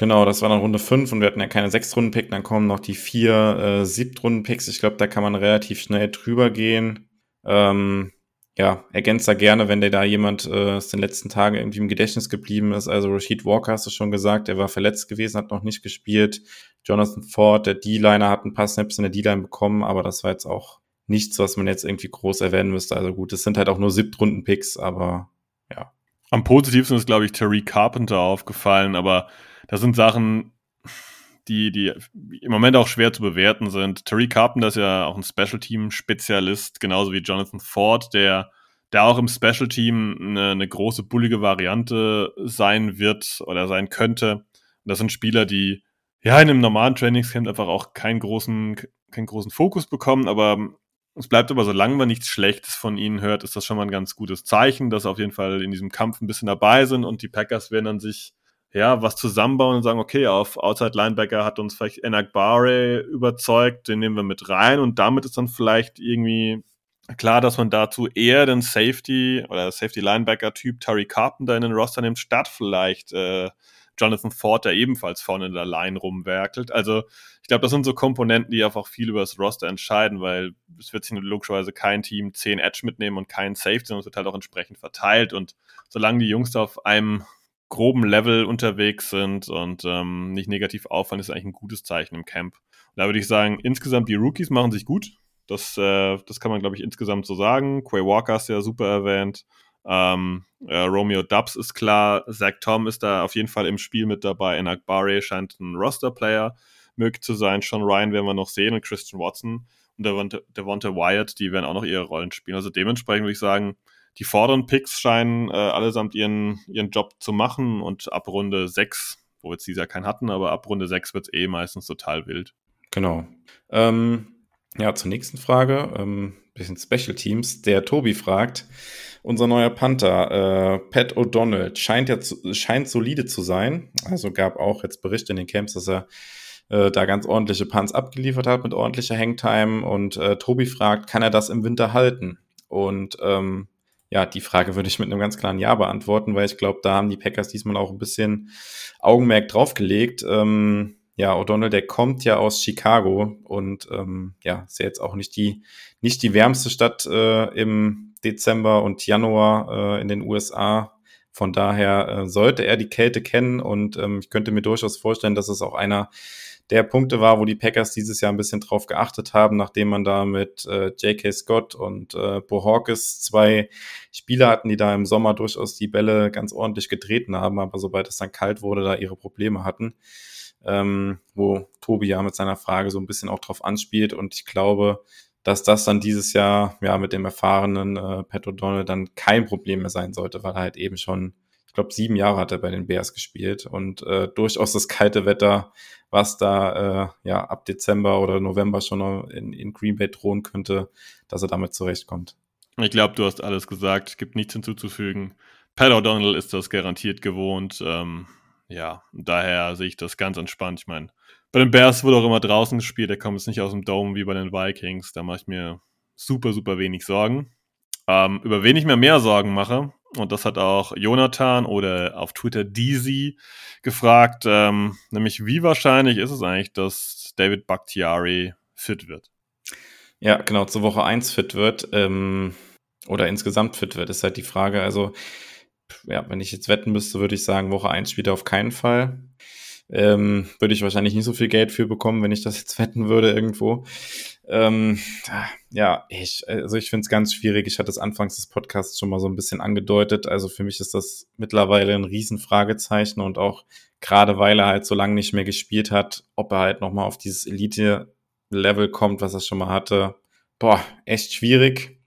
Genau, das war dann Runde 5 und wir hatten ja keine Sechstrunden-Pick, dann kommen noch die vier äh, Siebtrunden-Picks. Ich glaube, da kann man relativ schnell drüber gehen. Ähm, ja, ergänzt da gerne, wenn der da jemand äh, aus den letzten Tagen irgendwie im Gedächtnis geblieben ist. Also Rashid Walker hast du schon gesagt, der war verletzt gewesen, hat noch nicht gespielt. Jonathan Ford, der D-Liner, hat ein paar Snaps in der D-Line bekommen, aber das war jetzt auch nichts, was man jetzt irgendwie groß erwähnen müsste. Also gut, es sind halt auch nur Siebtrunden-Picks, aber ja. Am positivsten ist, glaube ich, Terry Carpenter aufgefallen, aber das sind Sachen, die, die im Moment auch schwer zu bewerten sind. Terry Carpenter ist ja auch ein Special Team Spezialist, genauso wie Jonathan Ford, der, der auch im Special Team eine, eine große bullige Variante sein wird oder sein könnte. Und das sind Spieler, die ja in einem normalen Trainingscamp einfach auch keinen großen, keinen großen Fokus bekommen, aber es bleibt aber, solange man nichts Schlechtes von ihnen hört, ist das schon mal ein ganz gutes Zeichen, dass sie auf jeden Fall in diesem Kampf ein bisschen dabei sind und die Packers werden dann sich ja, was zusammenbauen und sagen, okay, auf Outside Linebacker hat uns vielleicht Enak Barre überzeugt, den nehmen wir mit rein und damit ist dann vielleicht irgendwie klar, dass man dazu eher den Safety oder Safety Linebacker Typ Terry Carpenter in den Roster nimmt, statt vielleicht äh, Jonathan Ford, der ebenfalls vorne in der Line rumwerkelt. Also ich glaube, das sind so Komponenten, die einfach viel über das Roster entscheiden, weil es wird sich logischerweise kein Team 10 Edge mitnehmen und kein Safety, sondern es wird halt auch entsprechend verteilt und solange die Jungs da auf einem groben Level unterwegs sind und ähm, nicht negativ auffallen, ist eigentlich ein gutes Zeichen im Camp. Da würde ich sagen, insgesamt die Rookies machen sich gut. Das, äh, das kann man, glaube ich, insgesamt so sagen. Quay Walker ist ja super erwähnt. Ähm, äh, Romeo Dubs ist klar. Zach Tom ist da auf jeden Fall im Spiel mit dabei. Enak Barre scheint ein Roster-Player möglich zu sein. Sean Ryan werden wir noch sehen und Christian Watson und Devonta, Devonta Wyatt, die werden auch noch ihre Rollen spielen. Also dementsprechend würde ich sagen, die vorderen Picks scheinen äh, allesamt ihren, ihren Job zu machen und ab Runde 6, wo wir jetzt dieser keinen hatten, aber ab Runde 6 wird es eh meistens total wild. Genau. Ähm, ja, zur nächsten Frage. Ähm, bisschen Special Teams. Der Tobi fragt, unser neuer Panther, äh, Pat O'Donnell, scheint ja zu, scheint solide zu sein. Also gab auch jetzt Berichte in den Camps, dass er äh, da ganz ordentliche Punts abgeliefert hat mit ordentlicher Hangtime. Und äh, Tobi fragt, kann er das im Winter halten? Und ähm, ja, die Frage würde ich mit einem ganz klaren Ja beantworten, weil ich glaube, da haben die Packers diesmal auch ein bisschen Augenmerk draufgelegt. Ähm, ja, O'Donnell, der kommt ja aus Chicago und ähm, ja, ist ja jetzt auch nicht die, nicht die wärmste Stadt äh, im Dezember und Januar äh, in den USA. Von daher äh, sollte er die Kälte kennen und ähm, ich könnte mir durchaus vorstellen, dass es auch einer der Punkte war, wo die Packers dieses Jahr ein bisschen drauf geachtet haben, nachdem man da mit äh, J.K. Scott und äh, Bo Hawkes zwei Spieler hatten, die da im Sommer durchaus die Bälle ganz ordentlich getreten haben, aber sobald es dann kalt wurde, da ihre Probleme hatten. Ähm, wo Tobi ja mit seiner Frage so ein bisschen auch drauf anspielt und ich glaube, dass das dann dieses Jahr ja mit dem erfahrenen äh, Pat O'Donnell dann kein Problem mehr sein sollte, weil er halt eben schon ich glaube, sieben Jahre hat er bei den Bears gespielt und äh, durchaus das kalte Wetter, was da äh, ja ab Dezember oder November schon in, in Green Bay drohen könnte, dass er damit zurechtkommt. Ich glaube, du hast alles gesagt. Es gibt nichts hinzuzufügen. Pat O'Donnell ist das garantiert gewohnt. Ähm, ja, daher sehe ich das ganz entspannt. Ich meine, bei den Bears wurde auch immer draußen gespielt. Der kommt jetzt nicht aus dem Dome wie bei den Vikings. Da mache ich mir super, super wenig Sorgen. Ähm, über wen ich mir mehr Sorgen mache, und das hat auch Jonathan oder auf Twitter Deezy gefragt, ähm, nämlich wie wahrscheinlich ist es eigentlich, dass David Bakhtiari fit wird? Ja, genau, zur Woche 1 fit wird ähm, oder insgesamt fit wird, ist halt die Frage. Also, ja, wenn ich jetzt wetten müsste, würde ich sagen, Woche 1 spielt er auf keinen Fall. Ähm, würde ich wahrscheinlich nicht so viel Geld für bekommen, wenn ich das jetzt wetten würde irgendwo. Ähm, ja, ich, also ich finde es ganz schwierig. Ich hatte es anfangs des Podcasts schon mal so ein bisschen angedeutet. Also für mich ist das mittlerweile ein Riesenfragezeichen und auch gerade weil er halt so lange nicht mehr gespielt hat, ob er halt nochmal auf dieses Elite Level kommt, was er schon mal hatte. Boah, echt schwierig.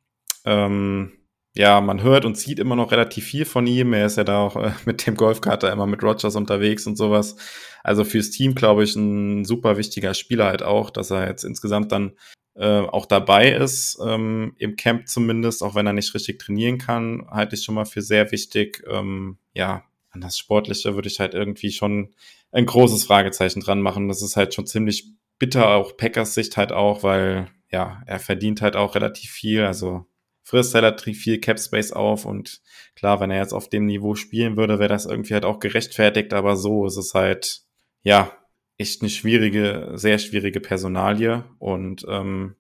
Ähm, ja, man hört und sieht immer noch relativ viel von ihm. Er ist ja da auch äh, <laughs> mit dem Golfkater immer mit Rogers unterwegs und sowas. Also fürs Team, glaube ich, ein super wichtiger Spieler halt auch, dass er jetzt insgesamt dann äh, auch dabei ist, ähm, im Camp zumindest, auch wenn er nicht richtig trainieren kann, halte ich schon mal für sehr wichtig. Ähm, ja, an das Sportliche würde ich halt irgendwie schon ein großes Fragezeichen dran machen. Das ist halt schon ziemlich bitter, auch Packers Sicht halt auch, weil ja, er verdient halt auch relativ viel. Also frisst relativ viel Cap Space auf und klar, wenn er jetzt auf dem Niveau spielen würde, wäre das irgendwie halt auch gerechtfertigt, aber so ist es halt, ja, echt eine schwierige, sehr schwierige Personalie und ähm,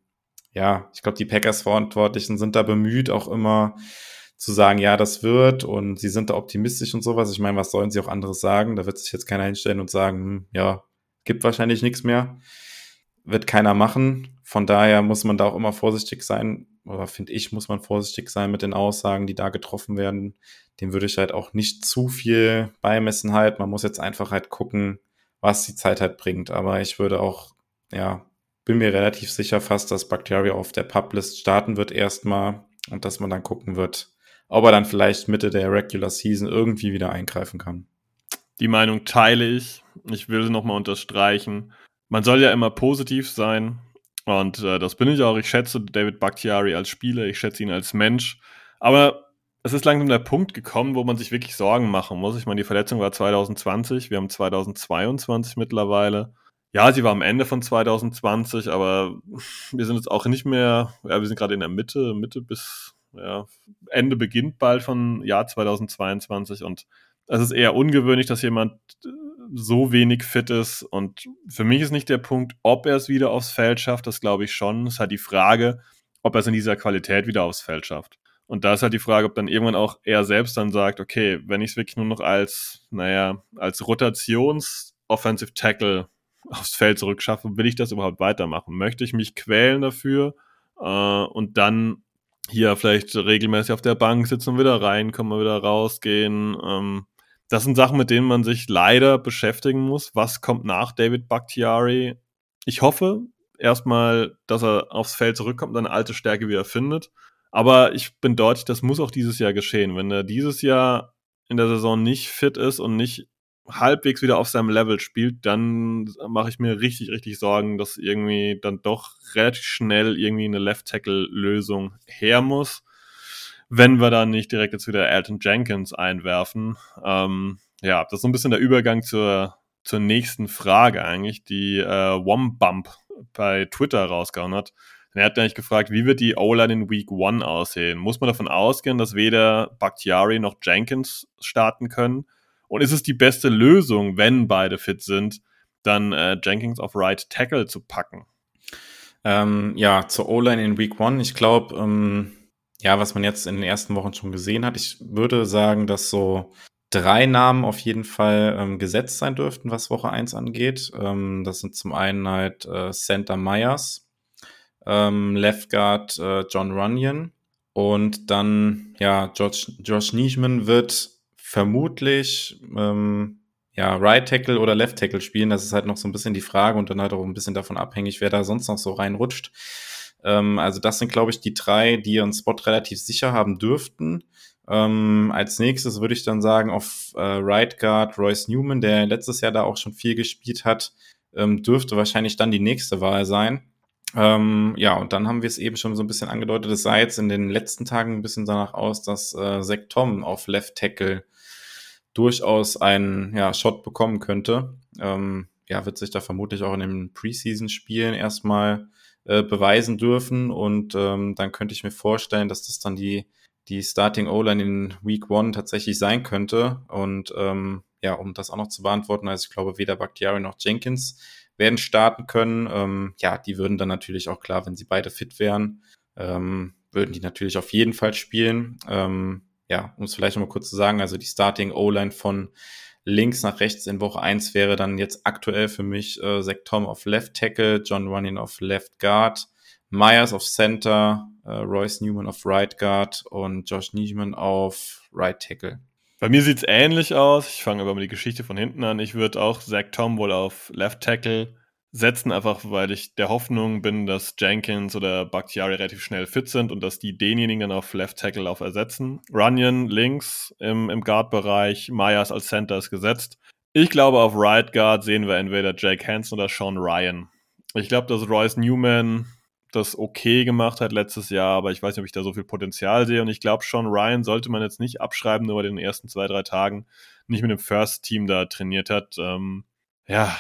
ja, ich glaube, die Packers-Verantwortlichen sind da bemüht, auch immer zu sagen, ja, das wird und sie sind da optimistisch und sowas. Ich meine, was sollen sie auch anderes sagen? Da wird sich jetzt keiner hinstellen und sagen, hm, ja, gibt wahrscheinlich nichts mehr. Wird keiner machen. Von daher muss man da auch immer vorsichtig sein, oder finde ich, muss man vorsichtig sein mit den Aussagen, die da getroffen werden. Dem würde ich halt auch nicht zu viel beimessen halt. Man muss jetzt einfach halt gucken, was die Zeit halt bringt. Aber ich würde auch, ja, bin mir relativ sicher fast, dass Bacteria auf der Publist starten wird erstmal und dass man dann gucken wird, ob er dann vielleicht Mitte der Regular Season irgendwie wieder eingreifen kann. Die Meinung teile ich. Ich will sie nochmal unterstreichen. Man soll ja immer positiv sein. Und äh, das bin ich auch. Ich schätze David Bakhtiari als Spieler, ich schätze ihn als Mensch. Aber es ist langsam der Punkt gekommen, wo man sich wirklich Sorgen machen muss. Ich meine, die Verletzung war 2020, wir haben 2022 mittlerweile. Ja, sie war am Ende von 2020, aber wir sind jetzt auch nicht mehr, ja, wir sind gerade in der Mitte, Mitte bis ja, Ende beginnt bald von Jahr 2022 und es ist eher ungewöhnlich, dass jemand so wenig fit ist. Und für mich ist nicht der Punkt, ob er es wieder aufs Feld schafft, das glaube ich schon. Es ist halt die Frage, ob er es in dieser Qualität wieder aufs Feld schafft. Und da ist halt die Frage, ob dann irgendwann auch er selbst dann sagt, okay, wenn ich es wirklich nur noch als, naja, als Rotations-Offensive Tackle aufs Feld zurückschaffe, will ich das überhaupt weitermachen? Möchte ich mich quälen dafür äh, und dann hier vielleicht regelmäßig auf der Bank sitzen und wieder reinkommen, wieder rausgehen? Ähm, das sind Sachen, mit denen man sich leider beschäftigen muss. Was kommt nach David Bakhtiari? Ich hoffe erstmal, dass er aufs Feld zurückkommt und eine alte Stärke wieder findet. Aber ich bin deutlich, das muss auch dieses Jahr geschehen. Wenn er dieses Jahr in der Saison nicht fit ist und nicht halbwegs wieder auf seinem Level spielt, dann mache ich mir richtig, richtig Sorgen, dass irgendwie dann doch relativ schnell irgendwie eine Left-Tackle-Lösung her muss wenn wir dann nicht direkt jetzt wieder Alton Jenkins einwerfen. Ähm, ja, das ist so ein bisschen der Übergang zur, zur nächsten Frage eigentlich, die äh, Wombump bei Twitter rausgehauen hat. Er hat eigentlich gefragt, wie wird die O-Line in Week 1 aussehen? Muss man davon ausgehen, dass weder Bakhtiari noch Jenkins starten können? Und ist es die beste Lösung, wenn beide fit sind, dann äh, Jenkins auf Right Tackle zu packen? Ähm, ja, zur O-Line in Week 1. Ich glaube, ähm, ja, was man jetzt in den ersten Wochen schon gesehen hat, ich würde sagen, dass so drei Namen auf jeden Fall ähm, gesetzt sein dürften, was Woche 1 angeht. Ähm, das sind zum einen halt äh, Santa Myers, ähm, Left Guard äh, John Runyon und dann, ja, George, Josh Nischman wird vermutlich ähm, ja, Right Tackle oder Left Tackle spielen. Das ist halt noch so ein bisschen die Frage und dann halt auch ein bisschen davon abhängig, wer da sonst noch so reinrutscht. Ähm, also das sind, glaube ich, die drei, die ihren Spot relativ sicher haben dürften. Ähm, als nächstes würde ich dann sagen, auf äh, Right Guard Royce Newman, der letztes Jahr da auch schon viel gespielt hat, ähm, dürfte wahrscheinlich dann die nächste Wahl sein. Ähm, ja, und dann haben wir es eben schon so ein bisschen angedeutet, es sah jetzt in den letzten Tagen ein bisschen danach aus, dass äh, Zach Tom auf Left Tackle durchaus einen ja, Shot bekommen könnte. Ähm, ja, wird sich da vermutlich auch in den Preseason-Spielen erstmal äh, beweisen dürfen. Und ähm, dann könnte ich mir vorstellen, dass das dann die, die Starting O-Line in Week One tatsächlich sein könnte. Und ähm, ja, um das auch noch zu beantworten, also ich glaube, weder Bakhtiari noch Jenkins werden starten können. Ähm, ja, die würden dann natürlich auch klar, wenn sie beide fit wären, ähm, würden die natürlich auf jeden Fall spielen. Ähm, ja, um es vielleicht nochmal kurz zu sagen, also die Starting O-Line von links nach rechts in Woche 1 wäre dann jetzt aktuell für mich äh, Zach Tom auf Left Tackle, John Running auf Left Guard, Myers auf Center, äh, Royce Newman auf Right Guard und Josh Neiman auf Right Tackle. Bei mir sieht es ähnlich aus. Ich fange aber mal die Geschichte von hinten an. Ich würde auch Zach Tom wohl auf Left Tackle setzen, einfach weil ich der Hoffnung bin, dass Jenkins oder Bakhtiari relativ schnell fit sind und dass die denjenigen dann auf Left Tackle auf ersetzen. Runyon links im, im Guard-Bereich, Myers als Center ist gesetzt. Ich glaube, auf Right Guard sehen wir entweder Jake Hansen oder Sean Ryan. Ich glaube, dass Royce Newman das okay gemacht hat letztes Jahr, aber ich weiß nicht, ob ich da so viel Potenzial sehe. Und ich glaube, Sean Ryan sollte man jetzt nicht abschreiben, nur bei den ersten zwei, drei Tagen nicht mit dem First Team da trainiert hat. Ähm, ja,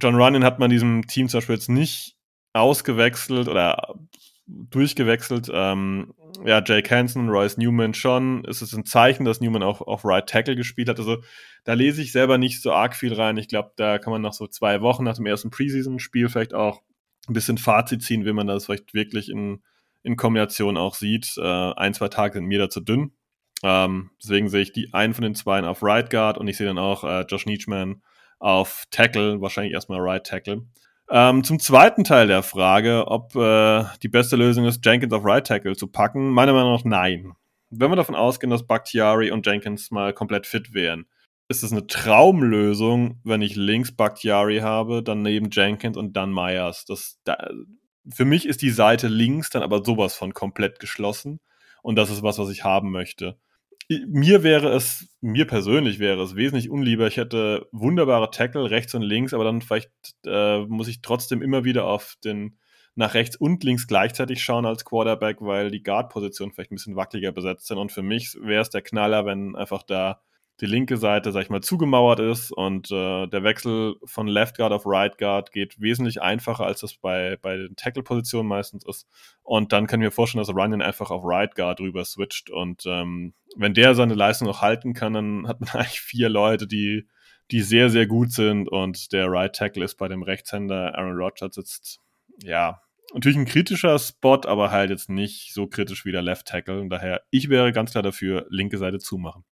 John Runyon hat man diesem Team zum Beispiel jetzt nicht ausgewechselt oder durchgewechselt. Ähm, ja, Jake Hansen, Royce Newman schon. Es ist ein Zeichen, dass Newman auch auf Right Tackle gespielt hat. Also da lese ich selber nicht so arg viel rein. Ich glaube, da kann man nach so zwei Wochen nach dem ersten Preseason-Spiel vielleicht auch ein bisschen Fazit ziehen, wenn man das vielleicht wirklich in, in Kombination auch sieht. Äh, ein, zwei Tage sind mir da zu dünn. Ähm, deswegen sehe ich die einen von den zwei auf Right Guard und ich sehe dann auch äh, Josh Nietzschman auf Tackle, wahrscheinlich erstmal Right Tackle. Ähm, zum zweiten Teil der Frage, ob äh, die beste Lösung ist, Jenkins auf Right Tackle zu packen, meiner Meinung nach nein. Wenn wir davon ausgehen, dass Bakhtiari und Jenkins mal komplett fit wären, ist es eine Traumlösung, wenn ich links Bakhtiari habe, dann neben Jenkins und dann Myers. Das, da, für mich ist die Seite links dann aber sowas von komplett geschlossen und das ist was, was ich haben möchte mir wäre es, mir persönlich wäre es wesentlich unlieber. Ich hätte wunderbare Tackle rechts und links, aber dann vielleicht äh, muss ich trotzdem immer wieder auf den nach rechts und links gleichzeitig schauen als Quarterback, weil die Guard-Positionen vielleicht ein bisschen wackeliger besetzt sind. Und für mich wäre es der Knaller, wenn einfach da die linke Seite, sag ich mal, zugemauert ist und äh, der Wechsel von Left Guard auf Right Guard geht wesentlich einfacher, als das bei, bei den Tackle-Positionen meistens ist. Und dann kann ich mir vorstellen, dass Runyon einfach auf Right Guard rüber switcht und ähm, wenn der seine Leistung noch halten kann, dann hat man <laughs> eigentlich vier Leute, die, die sehr, sehr gut sind und der Right Tackle ist bei dem Rechtshänder Aaron Rodgers jetzt, ja, natürlich ein kritischer Spot, aber halt jetzt nicht so kritisch wie der Left Tackle. Und daher, ich wäre ganz klar dafür, linke Seite zumachen.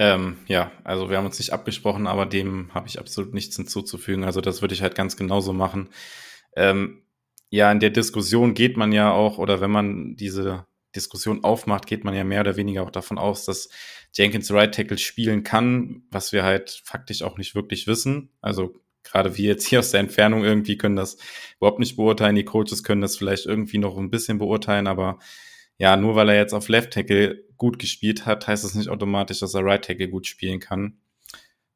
Ähm, ja, also wir haben uns nicht abgesprochen, aber dem habe ich absolut nichts hinzuzufügen. Also das würde ich halt ganz genauso machen. Ähm, ja, in der Diskussion geht man ja auch, oder wenn man diese Diskussion aufmacht, geht man ja mehr oder weniger auch davon aus, dass Jenkins Right Tackle spielen kann, was wir halt faktisch auch nicht wirklich wissen. Also gerade wir jetzt hier aus der Entfernung irgendwie können das überhaupt nicht beurteilen. Die Coaches können das vielleicht irgendwie noch ein bisschen beurteilen, aber ja, nur weil er jetzt auf Left Tackle gut gespielt hat, heißt das nicht automatisch, dass er Right Tackle gut spielen kann.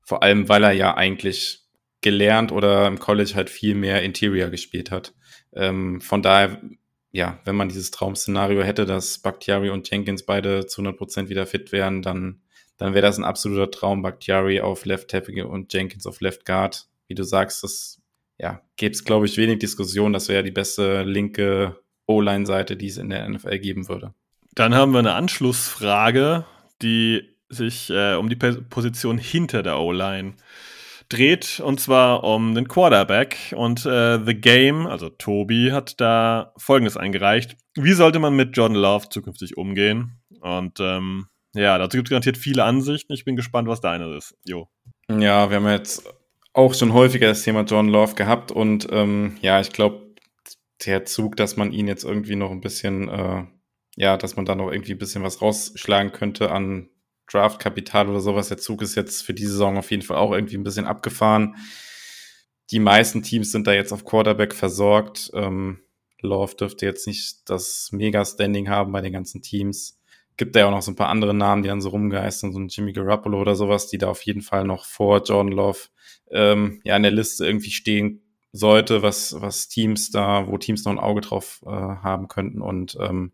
Vor allem, weil er ja eigentlich gelernt oder im College halt viel mehr Interior gespielt hat. Ähm, von daher, ja, wenn man dieses Traum-Szenario hätte, dass Bakhtiari und Jenkins beide zu 100% wieder fit wären, dann, dann wäre das ein absoluter Traum. Bakhtiari auf Left Tackle und Jenkins auf Left Guard. Wie du sagst, das ja, gäbe es, glaube ich, wenig Diskussion. Das wäre die beste linke O-Line-Seite, die es in der NFL geben würde. Dann haben wir eine Anschlussfrage, die sich äh, um die Position hinter der O-Line dreht, und zwar um den Quarterback. Und äh, The Game, also Tobi, hat da Folgendes eingereicht. Wie sollte man mit John Love zukünftig umgehen? Und ähm, ja, dazu gibt es garantiert viele Ansichten. Ich bin gespannt, was deine ist. Jo. Ja, wir haben jetzt auch schon häufiger das Thema John Love gehabt und ähm, ja, ich glaube, der Zug, dass man ihn jetzt irgendwie noch ein bisschen äh, ja, dass man da noch irgendwie ein bisschen was rausschlagen könnte an Draftkapital oder sowas. Der Zug ist jetzt für die Saison auf jeden Fall auch irgendwie ein bisschen abgefahren. Die meisten Teams sind da jetzt auf Quarterback versorgt. Ähm, Love dürfte jetzt nicht das Mega-Standing haben bei den ganzen Teams. Gibt da ja auch noch so ein paar andere Namen, die dann so rumgeistern, so ein Jimmy Garoppolo oder sowas, die da auf jeden Fall noch vor Jordan Love ähm, ja in der Liste irgendwie stehen sollte, was, was Teams da, wo Teams noch ein Auge drauf äh, haben könnten. Und ähm,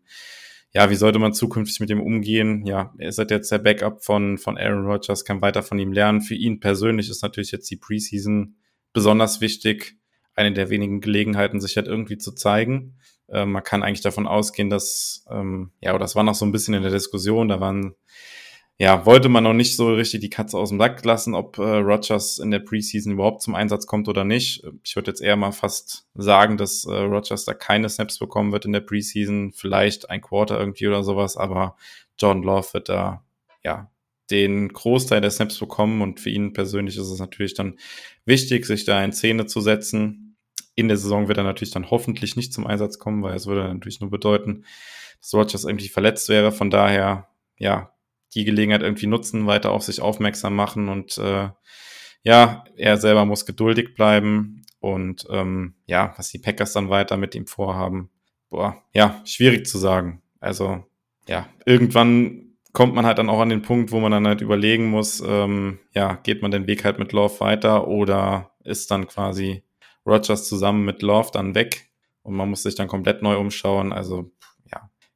ja, wie sollte man zukünftig mit ihm umgehen? Ja, er ist halt jetzt der Backup von, von Aaron Rodgers, kann weiter von ihm lernen. Für ihn persönlich ist natürlich jetzt die Preseason besonders wichtig, eine der wenigen Gelegenheiten, sich halt irgendwie zu zeigen. Ähm, man kann eigentlich davon ausgehen, dass, ähm, ja, das war noch so ein bisschen in der Diskussion, da waren ja, wollte man noch nicht so richtig die Katze aus dem Sack lassen, ob äh, Rogers in der Preseason überhaupt zum Einsatz kommt oder nicht. Ich würde jetzt eher mal fast sagen, dass äh, Rogers da keine Snaps bekommen wird in der Preseason, vielleicht ein Quarter irgendwie oder sowas, aber John Love wird da ja den Großteil der Snaps bekommen und für ihn persönlich ist es natürlich dann wichtig, sich da in Szene zu setzen. In der Saison wird er natürlich dann hoffentlich nicht zum Einsatz kommen, weil es würde natürlich nur bedeuten, dass Rogers irgendwie verletzt wäre. Von daher, ja, die Gelegenheit irgendwie nutzen, weiter auf sich aufmerksam machen und äh, ja, er selber muss geduldig bleiben. Und ähm, ja, was die Packers dann weiter mit ihm vorhaben, boah, ja, schwierig zu sagen. Also ja, irgendwann kommt man halt dann auch an den Punkt, wo man dann halt überlegen muss, ähm, ja, geht man den Weg halt mit Love weiter oder ist dann quasi Rogers zusammen mit Love dann weg und man muss sich dann komplett neu umschauen. Also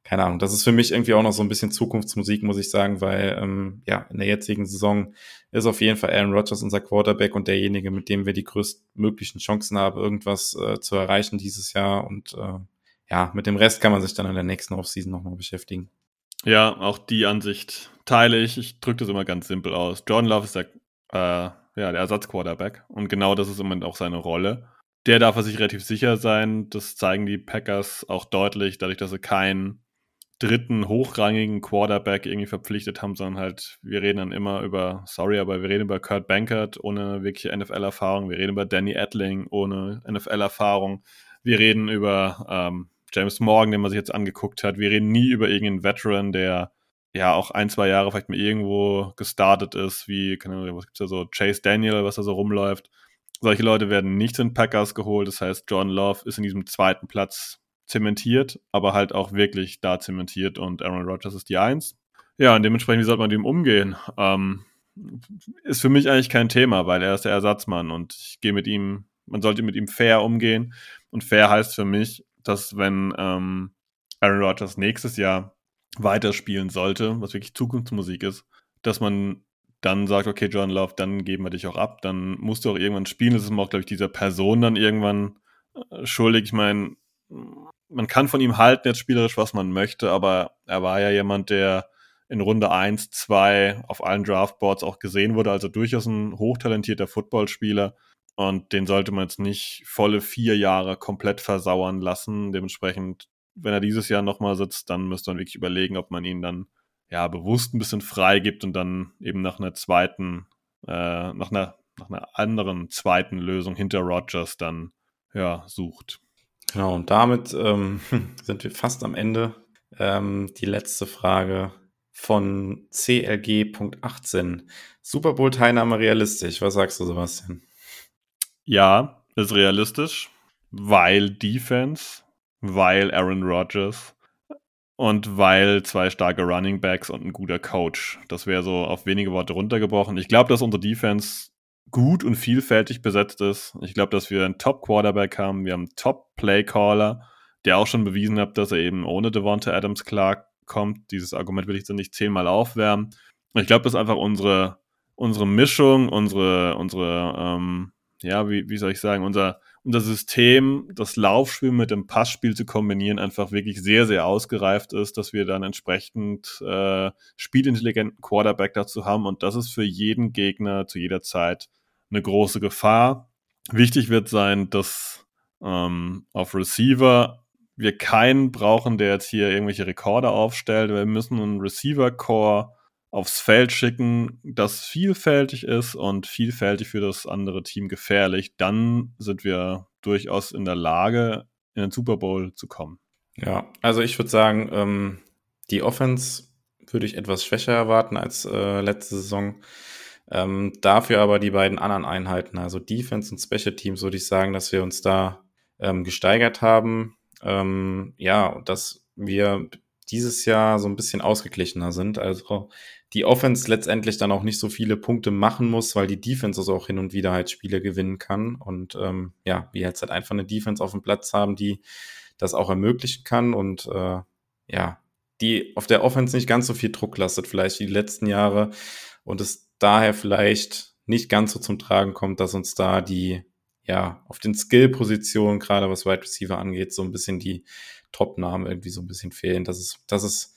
keine Ahnung. Das ist für mich irgendwie auch noch so ein bisschen Zukunftsmusik, muss ich sagen, weil ähm, ja, in der jetzigen Saison ist auf jeden Fall Aaron Rodgers unser Quarterback und derjenige, mit dem wir die größtmöglichen Chancen haben, irgendwas äh, zu erreichen dieses Jahr. Und äh, ja, mit dem Rest kann man sich dann in der nächsten Offseason nochmal beschäftigen. Ja, auch die Ansicht teile ich. Ich drücke das immer ganz simpel aus. Jordan Love ist der, äh, ja, der Ersatzquarterback und genau das ist im Moment auch seine Rolle. Der darf er sich relativ sicher sein. Das zeigen die Packers auch deutlich, dadurch, dass sie keinen dritten hochrangigen Quarterback irgendwie verpflichtet haben, sondern halt, wir reden dann immer über, sorry, aber wir reden über Kurt Bankert ohne wirkliche NFL-Erfahrung, wir reden über Danny Edling ohne NFL-Erfahrung, wir reden über ähm, James Morgan, den man sich jetzt angeguckt hat. Wir reden nie über irgendeinen Veteran, der ja auch ein, zwei Jahre vielleicht mal irgendwo gestartet ist, wie, keine Ahnung, was gibt's da so, Chase Daniel, was da so rumläuft. Solche Leute werden nicht in Packers geholt. Das heißt, John Love ist in diesem zweiten Platz zementiert, aber halt auch wirklich da zementiert und Aaron Rodgers ist die Eins. Ja, und dementsprechend, wie sollte man mit ihm umgehen? Ähm, ist für mich eigentlich kein Thema, weil er ist der Ersatzmann und ich gehe mit ihm, man sollte mit ihm fair umgehen. Und fair heißt für mich, dass wenn ähm, Aaron Rodgers nächstes Jahr weiterspielen sollte, was wirklich Zukunftsmusik ist, dass man dann sagt, okay, John Love, dann geben wir dich auch ab, dann musst du auch irgendwann spielen. Das ist auch, glaube ich, dieser Person dann irgendwann äh, schuldig. Ich meine, man kann von ihm halten, jetzt spielerisch, was man möchte, aber er war ja jemand, der in Runde 1, 2 auf allen Draftboards auch gesehen wurde, also durchaus ein hochtalentierter Footballspieler. Und den sollte man jetzt nicht volle vier Jahre komplett versauern lassen. Dementsprechend, wenn er dieses Jahr nochmal sitzt, dann müsste man wirklich überlegen, ob man ihn dann ja bewusst ein bisschen frei gibt und dann eben nach einer zweiten, äh, nach einer, nach einer anderen zweiten Lösung hinter Rogers dann ja sucht. Genau, und damit ähm, <laughs> sind wir fast am Ende. Ähm, die letzte Frage von CLG.18. Super Bowl-Teilnahme realistisch. Was sagst du, Sebastian? Ja, ist realistisch, weil Defense, weil Aaron Rodgers und weil zwei starke Running Backs und ein guter Coach. Das wäre so auf wenige Worte runtergebrochen. Ich glaube, dass unsere Defense gut und vielfältig besetzt ist. Ich glaube, dass wir einen Top-Quarterback haben. Wir haben einen Top-Play-Caller, der auch schon bewiesen hat, dass er eben ohne Devonta Adams klar kommt. Dieses Argument will ich dann nicht zehnmal aufwärmen. Ich glaube, dass einfach unsere, unsere Mischung, unsere, unsere ähm, ja, wie, wie soll ich sagen, unser, unser System, das Laufspiel mit dem Passspiel zu kombinieren, einfach wirklich sehr, sehr ausgereift ist, dass wir dann entsprechend äh, spielintelligenten Quarterback dazu haben. Und das ist für jeden Gegner zu jeder Zeit eine große Gefahr. Wichtig wird sein, dass ähm, auf Receiver wir keinen brauchen, der jetzt hier irgendwelche Rekorde aufstellt. Wir müssen einen Receiver-Core aufs Feld schicken, das vielfältig ist und vielfältig für das andere Team gefährlich, dann sind wir durchaus in der Lage, in den Super Bowl zu kommen. Ja, also ich würde sagen, ähm, die Offense würde ich etwas schwächer erwarten als äh, letzte Saison. Ähm, dafür aber die beiden anderen Einheiten, also Defense und Special Teams, würde ich sagen, dass wir uns da ähm, gesteigert haben. Ähm, ja, dass wir dieses Jahr so ein bisschen ausgeglichener sind. Also die Offense letztendlich dann auch nicht so viele Punkte machen muss, weil die Defense also auch hin und wieder halt Spiele gewinnen kann. Und ähm, ja, wir jetzt halt einfach eine Defense auf dem Platz haben, die das auch ermöglichen kann und äh, ja, die auf der Offense nicht ganz so viel Druck lastet, vielleicht wie die letzten Jahre und es daher vielleicht nicht ganz so zum Tragen kommt, dass uns da die, ja, auf den Skill-Positionen, gerade was Wide Receiver angeht, so ein bisschen die Top-Namen irgendwie so ein bisschen fehlen. Das ist, das ist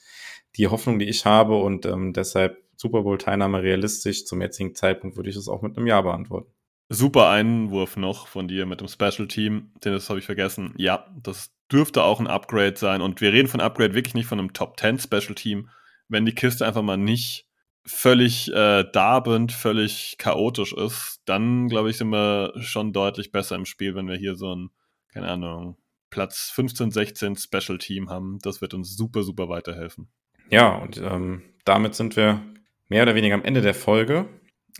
die Hoffnung, die ich habe und ähm, deshalb Super Bowl-Teilnahme realistisch. Zum jetzigen Zeitpunkt würde ich es auch mit einem Ja beantworten. Super Einwurf noch von dir mit dem Special Team, den das habe ich vergessen. Ja, das dürfte auch ein Upgrade sein und wir reden von Upgrade wirklich nicht von einem Top 10 Special Team. Wenn die Kiste einfach mal nicht völlig äh, darbend, völlig chaotisch ist, dann glaube ich, sind wir schon deutlich besser im Spiel, wenn wir hier so ein, keine Ahnung, Platz 15, 16 Special Team haben. Das wird uns super, super weiterhelfen. Ja, und ähm, damit sind wir mehr oder weniger am Ende der Folge.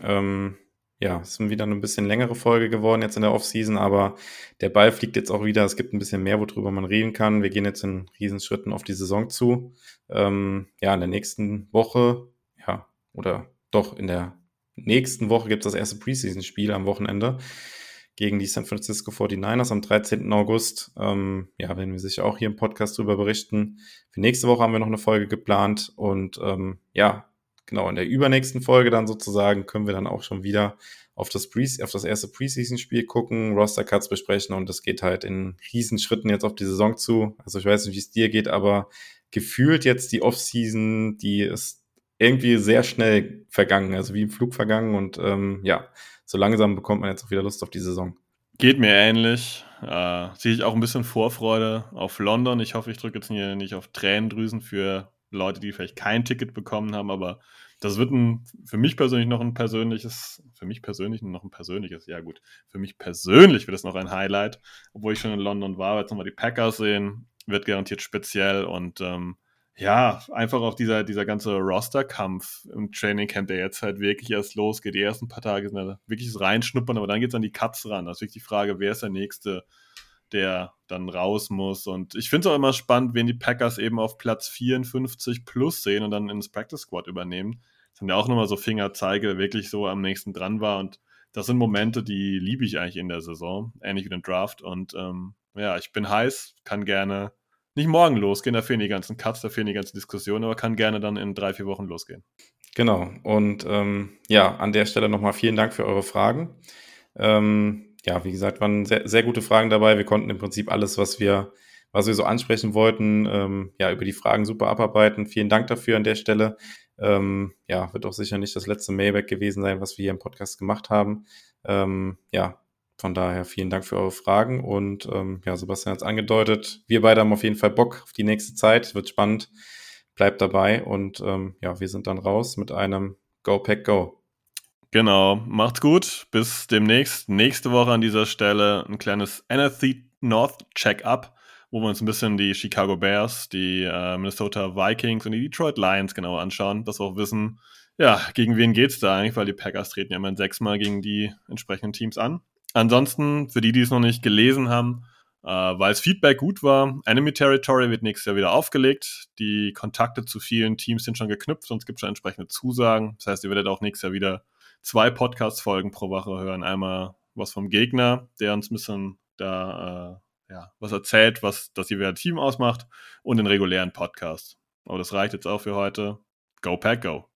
Ähm, ja, es ist wieder eine bisschen längere Folge geworden jetzt in der Offseason, aber der Ball fliegt jetzt auch wieder. Es gibt ein bisschen mehr, worüber man reden kann. Wir gehen jetzt in Riesenschritten auf die Saison zu. Ähm, ja, in der nächsten Woche, oder doch in der nächsten Woche gibt es das erste Preseason-Spiel am Wochenende gegen die San Francisco 49ers am 13. August. Ähm, ja, werden wir sicher auch hier im Podcast drüber berichten. Für nächste Woche haben wir noch eine Folge geplant und ähm, ja, genau, in der übernächsten Folge dann sozusagen können wir dann auch schon wieder auf das, Pre auf das erste Preseason-Spiel gucken, Roster-Cuts besprechen und es geht halt in Riesenschritten jetzt auf die Saison zu. Also ich weiß nicht, wie es dir geht, aber gefühlt jetzt die Offseason, die ist irgendwie sehr schnell vergangen, also wie im Flug vergangen und ähm, ja, so langsam bekommt man jetzt auch wieder Lust auf die Saison. Geht mir ähnlich. Äh, sehe ich auch ein bisschen Vorfreude auf London. Ich hoffe, ich drücke jetzt hier nicht auf Tränendrüsen für Leute, die vielleicht kein Ticket bekommen haben, aber das wird ein, für mich persönlich noch ein persönliches, für mich persönlich noch ein persönliches, ja gut, für mich persönlich wird es noch ein Highlight, obwohl ich schon in London war, jetzt nochmal die Packers sehen, wird garantiert speziell und ähm, ja, einfach auch dieser, dieser ganze Roster-Kampf im Trainingcamp, der jetzt halt wirklich erst losgeht. Die ersten paar Tage sind ja wirklich reinschnuppern, aber dann geht es an die Cuts ran. Das ist wirklich die Frage, wer ist der Nächste, der dann raus muss. Und ich finde es auch immer spannend, wen die Packers eben auf Platz 54 plus sehen und dann ins Practice Squad übernehmen. Das sind ja auch nochmal so Fingerzeige, der wirklich so am nächsten dran war. Und das sind Momente, die liebe ich eigentlich in der Saison, ähnlich wie den Draft. Und ähm, ja, ich bin heiß, kann gerne nicht morgen losgehen, da fehlen die ganzen Cuts, da fehlen die ganzen Diskussionen, aber kann gerne dann in drei, vier Wochen losgehen. Genau. Und ähm, ja, an der Stelle nochmal vielen Dank für eure Fragen. Ähm, ja, wie gesagt, waren sehr, sehr gute Fragen dabei. Wir konnten im Prinzip alles, was wir, was wir so ansprechen wollten, ähm, ja, über die Fragen super abarbeiten. Vielen Dank dafür an der Stelle. Ähm, ja, wird auch sicher nicht das letzte Mailback gewesen sein, was wir hier im Podcast gemacht haben. Ähm, ja, von daher vielen Dank für eure Fragen und ähm, ja, Sebastian hat es angedeutet. Wir beide haben auf jeden Fall Bock auf die nächste Zeit. Wird spannend. Bleibt dabei und ähm, ja, wir sind dann raus mit einem Go Pack Go. Genau, macht's gut. Bis demnächst. Nächste Woche an dieser Stelle ein kleines NFC North Check-up, wo wir uns ein bisschen die Chicago Bears, die äh, Minnesota Vikings und die Detroit Lions genau anschauen, dass wir auch wissen, ja, gegen wen geht's da eigentlich, weil die Packers treten ja immer sechsmal gegen die entsprechenden Teams an. Ansonsten, für die, die es noch nicht gelesen haben, äh, weil es Feedback gut war, Enemy Territory wird nächstes Jahr wieder aufgelegt. Die Kontakte zu vielen Teams sind schon geknüpft, sonst gibt es schon entsprechende Zusagen. Das heißt, ihr werdet auch nächstes Jahr wieder zwei Podcast-Folgen pro Woche hören. Einmal was vom Gegner, der uns ein bisschen da äh, ja, was erzählt, was das jeweilige Team ausmacht, und den regulären Podcast. Aber das reicht jetzt auch für heute. Go Pack Go!